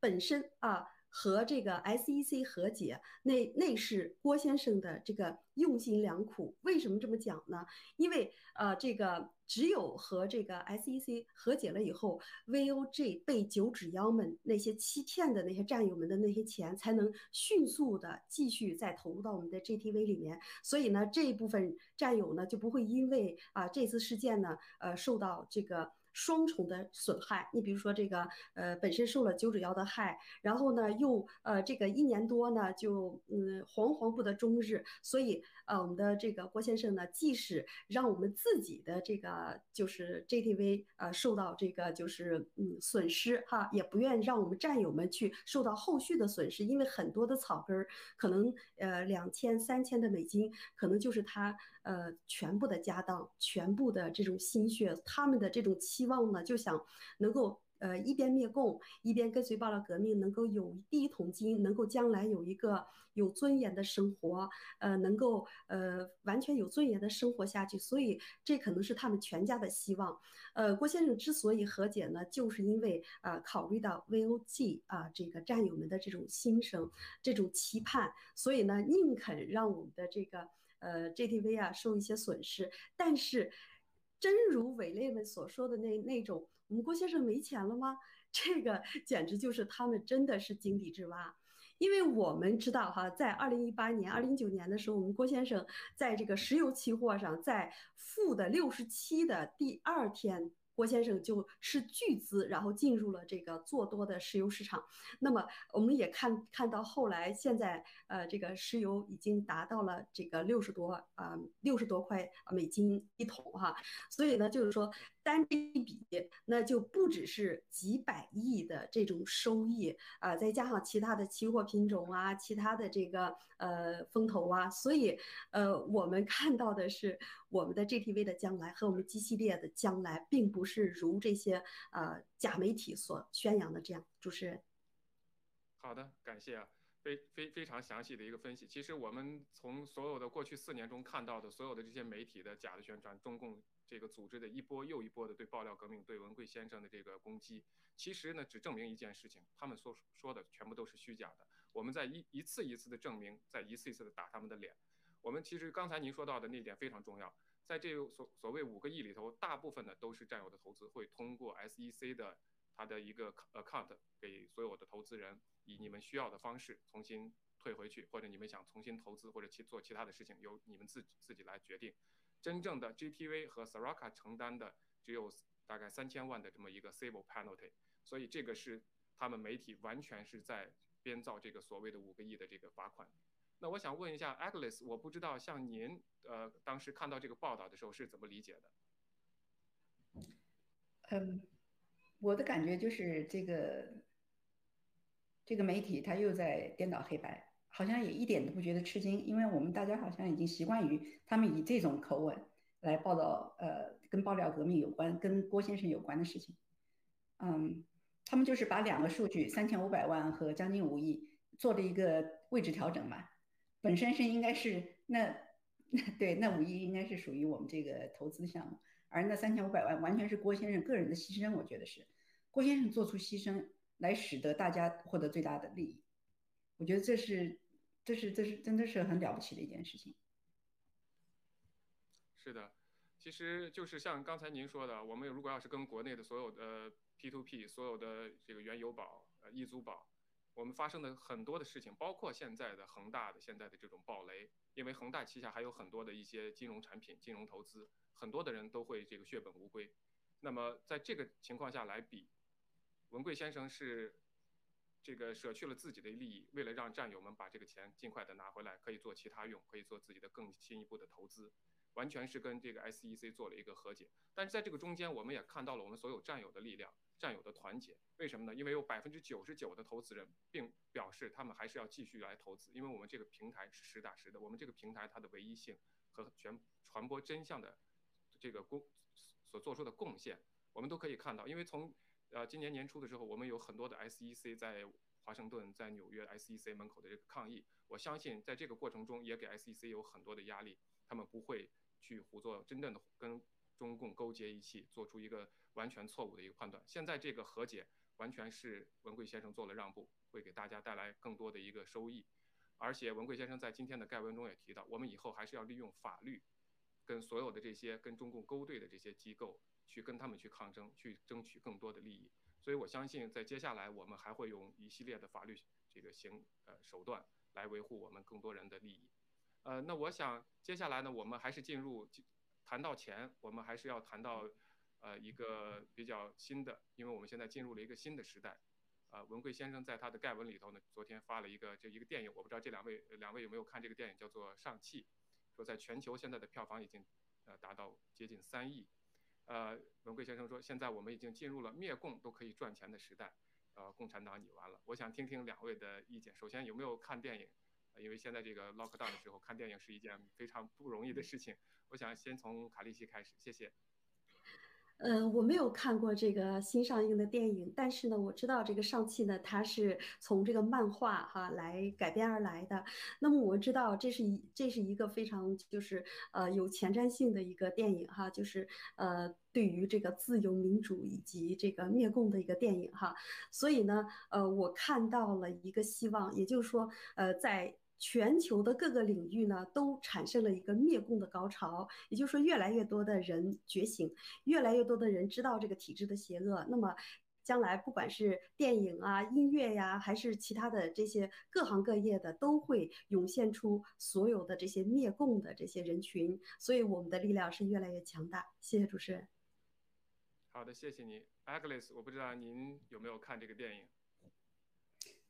本身啊。和这个 SEC 和解，那那是郭先生的这个用心良苦。为什么这么讲呢？因为呃，这个只有和这个 SEC 和解了以后，VOG 被九指妖们那些欺骗的那些战友们的那些钱，才能迅速的继续再投入到我们的 GTV 里面。所以呢，这一部分战友呢，就不会因为啊这次事件呢，呃，受到这个。双重的损害，你比如说这个，呃，本身受了九指幺的害，然后呢，又呃，这个一年多呢，就嗯，惶惶不得终日。所以，呃，我们的这个郭先生呢，即使让我们自己的这个就是 JTV 呃受到这个就是嗯损失哈，也不愿让我们战友们去受到后续的损失，因为很多的草根儿可能呃两千三千的美金，可能就是他。呃，全部的家当，全部的这种心血，他们的这种期望呢，就想能够呃一边灭共，一边跟随爆料革命，能够有第一桶金，能够将来有一个有尊严的生活，呃，能够呃完全有尊严的生活下去。所以这可能是他们全家的希望。呃，郭先生之所以和解呢，就是因为啊考虑到 VOG 啊这个战友们的这种心声，这种期盼，所以呢宁肯让我们的这个。呃，GTV 啊，受一些损失，但是，真如伪类们所说的那那种，我们郭先生没钱了吗？这个简直就是他们真的是井底之蛙，因为我们知道哈，在二零一八年、二零一九年的时候，我们郭先生在这个石油期货上，在负的六十七的第二天。郭先生就是巨资，然后进入了这个做多的石油市场。那么我们也看看到后来，现在呃，这个石油已经达到了这个六十多啊，六十多块美金一桶哈。所以呢，就是说。单一笔，那就不只是几百亿的这种收益啊，再加上其他的期货品种啊，其他的这个呃风投啊，所以呃，我们看到的是我们的 GTV 的将来和我们 G 系列的将来，并不是如这些呃假媒体所宣扬的这样。主持人，好的，感谢啊，非非非常详细的一个分析。其实我们从所有的过去四年中看到的所有的这些媒体的假的宣传，中共。这个组织的一波又一波的对爆料革命、对文贵先生的这个攻击，其实呢，只证明一件事情：他们所说的全部都是虚假的。我们在一一次一次的证明，在一次一次的打他们的脸。我们其实刚才您说到的那点非常重要，在这所所谓五个亿里头，大部分呢都是占有的投资，会通过 SEC 的它的一个 account 给所有的投资人，以你们需要的方式重新退回去，或者你们想重新投资或者去做其他的事情，由你们自己自己来决定。真正的 GTV 和 Saraka 承担的只有大概三千万的这么一个 civil penalty，所以这个是他们媒体完全是在编造这个所谓的五个亿的这个罚款。那我想问一下 Agnes，我不知道像您呃当时看到这个报道的时候是怎么理解的？嗯，我的感觉就是这个这个媒体他又在颠倒黑白。好像也一点都不觉得吃惊，因为我们大家好像已经习惯于他们以这种口吻来报道，呃，跟爆料革命有关、跟郭先生有关的事情。嗯，他们就是把两个数据三千五百万和将近五亿做了一个位置调整嘛。本身是应该是那 对那五亿应该是属于我们这个投资项目，而那三千五百万完全是郭先生个人的牺牲。我觉得是郭先生做出牺牲来，使得大家获得最大的利益。我觉得这是。这是这是真的是很了不起的一件事情。是的，其实就是像刚才您说的，我们如果要是跟国内的所有的 P to P、所有的这个原油宝、呃易租宝，我们发生的很多的事情，包括现在的恒大的现在的这种暴雷，因为恒大旗下还有很多的一些金融产品、金融投资，很多的人都会这个血本无归。那么在这个情况下来比，文贵先生是。这个舍去了自己的利益，为了让战友们把这个钱尽快的拿回来，可以做其他用，可以做自己的更进一步的投资，完全是跟这个 SEC 做了一个和解。但是在这个中间，我们也看到了我们所有战友的力量，战友的团结。为什么呢？因为有百分之九十九的投资人并表示他们还是要继续来投资，因为我们这个平台是实打实的，我们这个平台它的唯一性和全传播真相的这个贡所做出的贡献，我们都可以看到。因为从呃，今年年初的时候，我们有很多的 SEC 在华盛顿、在纽约 SEC 门口的这个抗议。我相信在这个过程中，也给 SEC 有很多的压力，他们不会去胡做真正的跟中共勾结一气，做出一个完全错误的一个判断。现在这个和解完全是文贵先生做了让步，会给大家带来更多的一个收益。而且文贵先生在今天的概文中也提到，我们以后还是要利用法律，跟所有的这些跟中共勾兑的这些机构。去跟他们去抗争，去争取更多的利益，所以我相信在接下来我们还会用一系列的法律这个行呃手段来维护我们更多人的利益。呃，那我想接下来呢，我们还是进入谈到钱，我们还是要谈到呃一个比较新的，因为我们现在进入了一个新的时代。呃，文贵先生在他的概文里头呢，昨天发了一个这一个电影，我不知道这两位两位有没有看这个电影，叫做《上汽》，说在全球现在的票房已经呃达到接近三亿。呃，文贵先生说，现在我们已经进入了灭共都可以赚钱的时代，呃，共产党你完了。我想听听两位的意见。首先，有没有看电影？因为现在这个 lockdown 的时候看电影是一件非常不容易的事情。我想先从卡利西开始，谢谢。呃，我没有看过这个新上映的电影，但是呢，我知道这个上汽呢，它是从这个漫画哈来改编而来的。那么我知道这是一这是一个非常就是呃有前瞻性的一个电影哈，就是呃对于这个自由民主以及这个灭共的一个电影哈。所以呢，呃，我看到了一个希望，也就是说，呃，在。全球的各个领域呢，都产生了一个灭共的高潮，也就是说，越来越多的人觉醒，越来越多的人知道这个体制的邪恶。那么，将来不管是电影啊、音乐呀，还是其他的这些各行各业的，都会涌现出所有的这些灭共的这些人群。所以，我们的力量是越来越强大。谢谢主持人。好的，谢谢你，Agnes。我不知道您有没有看这个电影。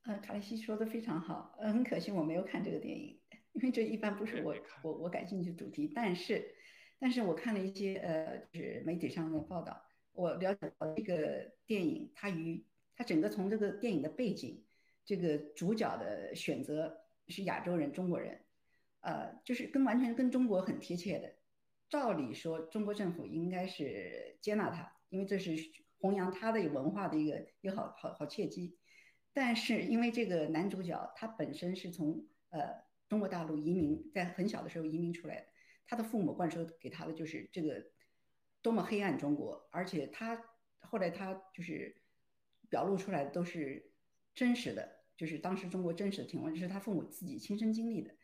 呃，卡莱西说的非常好，呃，很可惜我没有看这个电影，因为这一般不是我我我感兴趣的主题。但是，但是我看了一些呃，就是媒体上的报道，我了解到这个电影它与它整个从这个电影的背景，这个主角的选择是亚洲人中国人，呃，就是跟完全跟中国很贴切的。照理说，中国政府应该是接纳他，因为这是弘扬他的文化的一个一个好好好契机。但是因为这个男主角他本身是从呃中国大陆移民，在很小的时候移民出来的，他的父母灌输给他的就是这个多么黑暗中国，而且他后来他就是表露出来的都是真实的，就是当时中国真实的情况，就是他父母自己亲身经历的，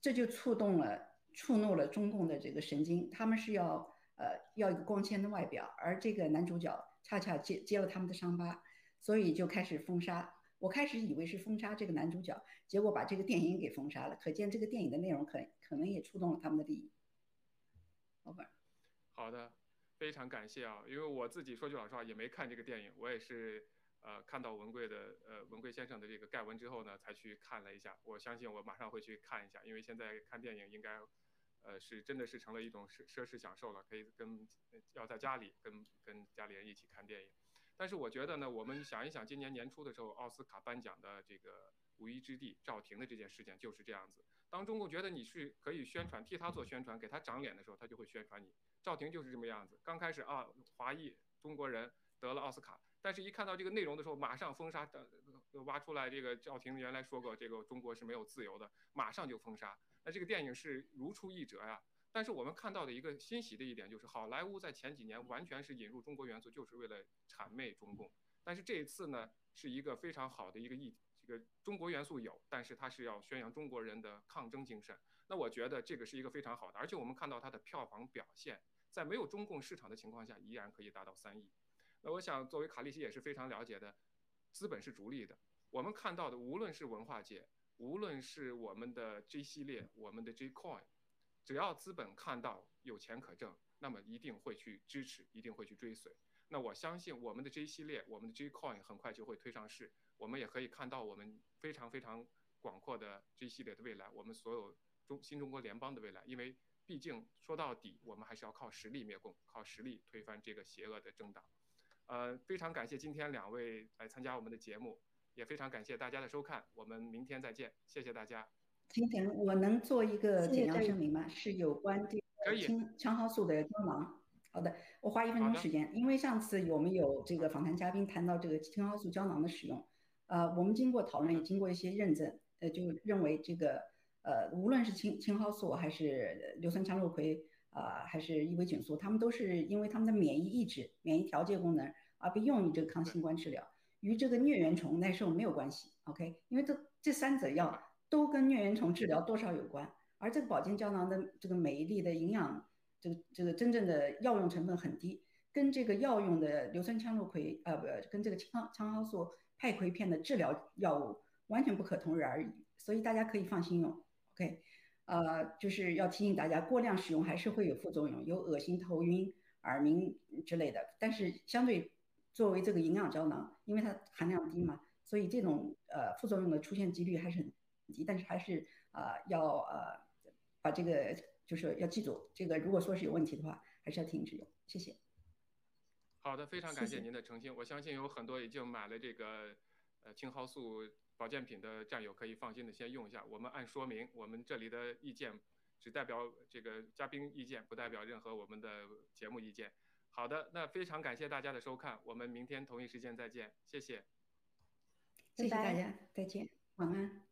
这就触动了触怒了中共的这个神经，他们是要呃要一个光鲜的外表，而这个男主角恰恰接接了他们的伤疤，所以就开始封杀。我开始以为是封杀这个男主角，结果把这个电影给封杀了。可见这个电影的内容可可能也触动了他们的利益。Over。好的，非常感谢啊！因为我自己说句老实话，也没看这个电影，我也是呃看到文贵的呃文贵先生的这个盖文之后呢，才去看了一下。我相信我马上会去看一下，因为现在看电影应该呃是真的是成了一种奢奢侈享受了，可以跟要在家里跟跟家里人一起看电影。但是我觉得呢，我们想一想，今年年初的时候，奥斯卡颁奖的这个无一之地赵婷的这件事件就是这样子。当中共觉得你是可以宣传，替他做宣传，给他长脸的时候，他就会宣传你。赵婷就是这么样子。刚开始啊，华裔中国人得了奥斯卡，但是一看到这个内容的时候，马上封杀，挖出来这个赵婷原来说过这个中国是没有自由的，马上就封杀。那这个电影是如出一辙呀。但是我们看到的一个欣喜的一点就是，好莱坞在前几年完全是引入中国元素，就是为了谄媚中共。但是这一次呢，是一个非常好的一个意，这个中国元素有，但是它是要宣扬中国人的抗争精神。那我觉得这个是一个非常好的，而且我们看到它的票房表现，在没有中共市场的情况下，依然可以达到三亿。那我想，作为卡利西也是非常了解的，资本是逐利的。我们看到的，无论是文化界，无论是我们的 G 系列，我们的 G Coin。只要资本看到有钱可挣，那么一定会去支持，一定会去追随。那我相信我们的 J 系列，我们的 J Coin 很快就会推上市。我们也可以看到我们非常非常广阔的这一系列的未来，我们所有中新中国联邦的未来。因为毕竟说到底，我们还是要靠实力灭共，靠实力推翻这个邪恶的政党。呃，非常感谢今天两位来参加我们的节目，也非常感谢大家的收看，我们明天再见，谢谢大家。今天我能做一个简要声明吗？是有关这个青青蒿素的胶囊。好的，我花一分钟时间，因为上次我们有这个访谈嘉宾谈到这个青蒿素胶囊的使用，呃，我们经过讨论也经过一些认证，呃，就认为这个呃，无论是青青蒿素还是硫酸羟氯喹啊，还是异维菌素，他们都是因为他们的免疫抑制、免疫调节功能而被用于这个抗新冠治疗，与这个疟原虫耐受没有关系。OK，因为这这三者药都跟疟原虫治疗多少有关，而这个保健胶囊的这个每一粒的营养。这个这个真正的药用成分很低，跟这个药用的硫酸羟氯喹，呃不，跟这个羟羟蒿素派喹片的治疗药物完全不可同日而语，所以大家可以放心用。OK，呃，就是要提醒大家，过量使用还是会有副作用，有恶心、头晕、耳鸣之类的。但是相对作为这个营养胶囊，因为它含量低嘛，所以这种呃副作用的出现几率还是很低。但是还是啊要呃把这个。就是要记住这个，如果说是有问题的话，还是要停止用。谢谢。好的，非常感谢您的澄清。我相信有很多已经买了这个呃青蒿素保健品的战友可以放心的先用一下。我们按说明，我们这里的意见只代表这个嘉宾意见，不代表任何我们的节目意见。好的，那非常感谢大家的收看，我们明天同一时间再见，谢谢。谢谢大家，再见，晚安。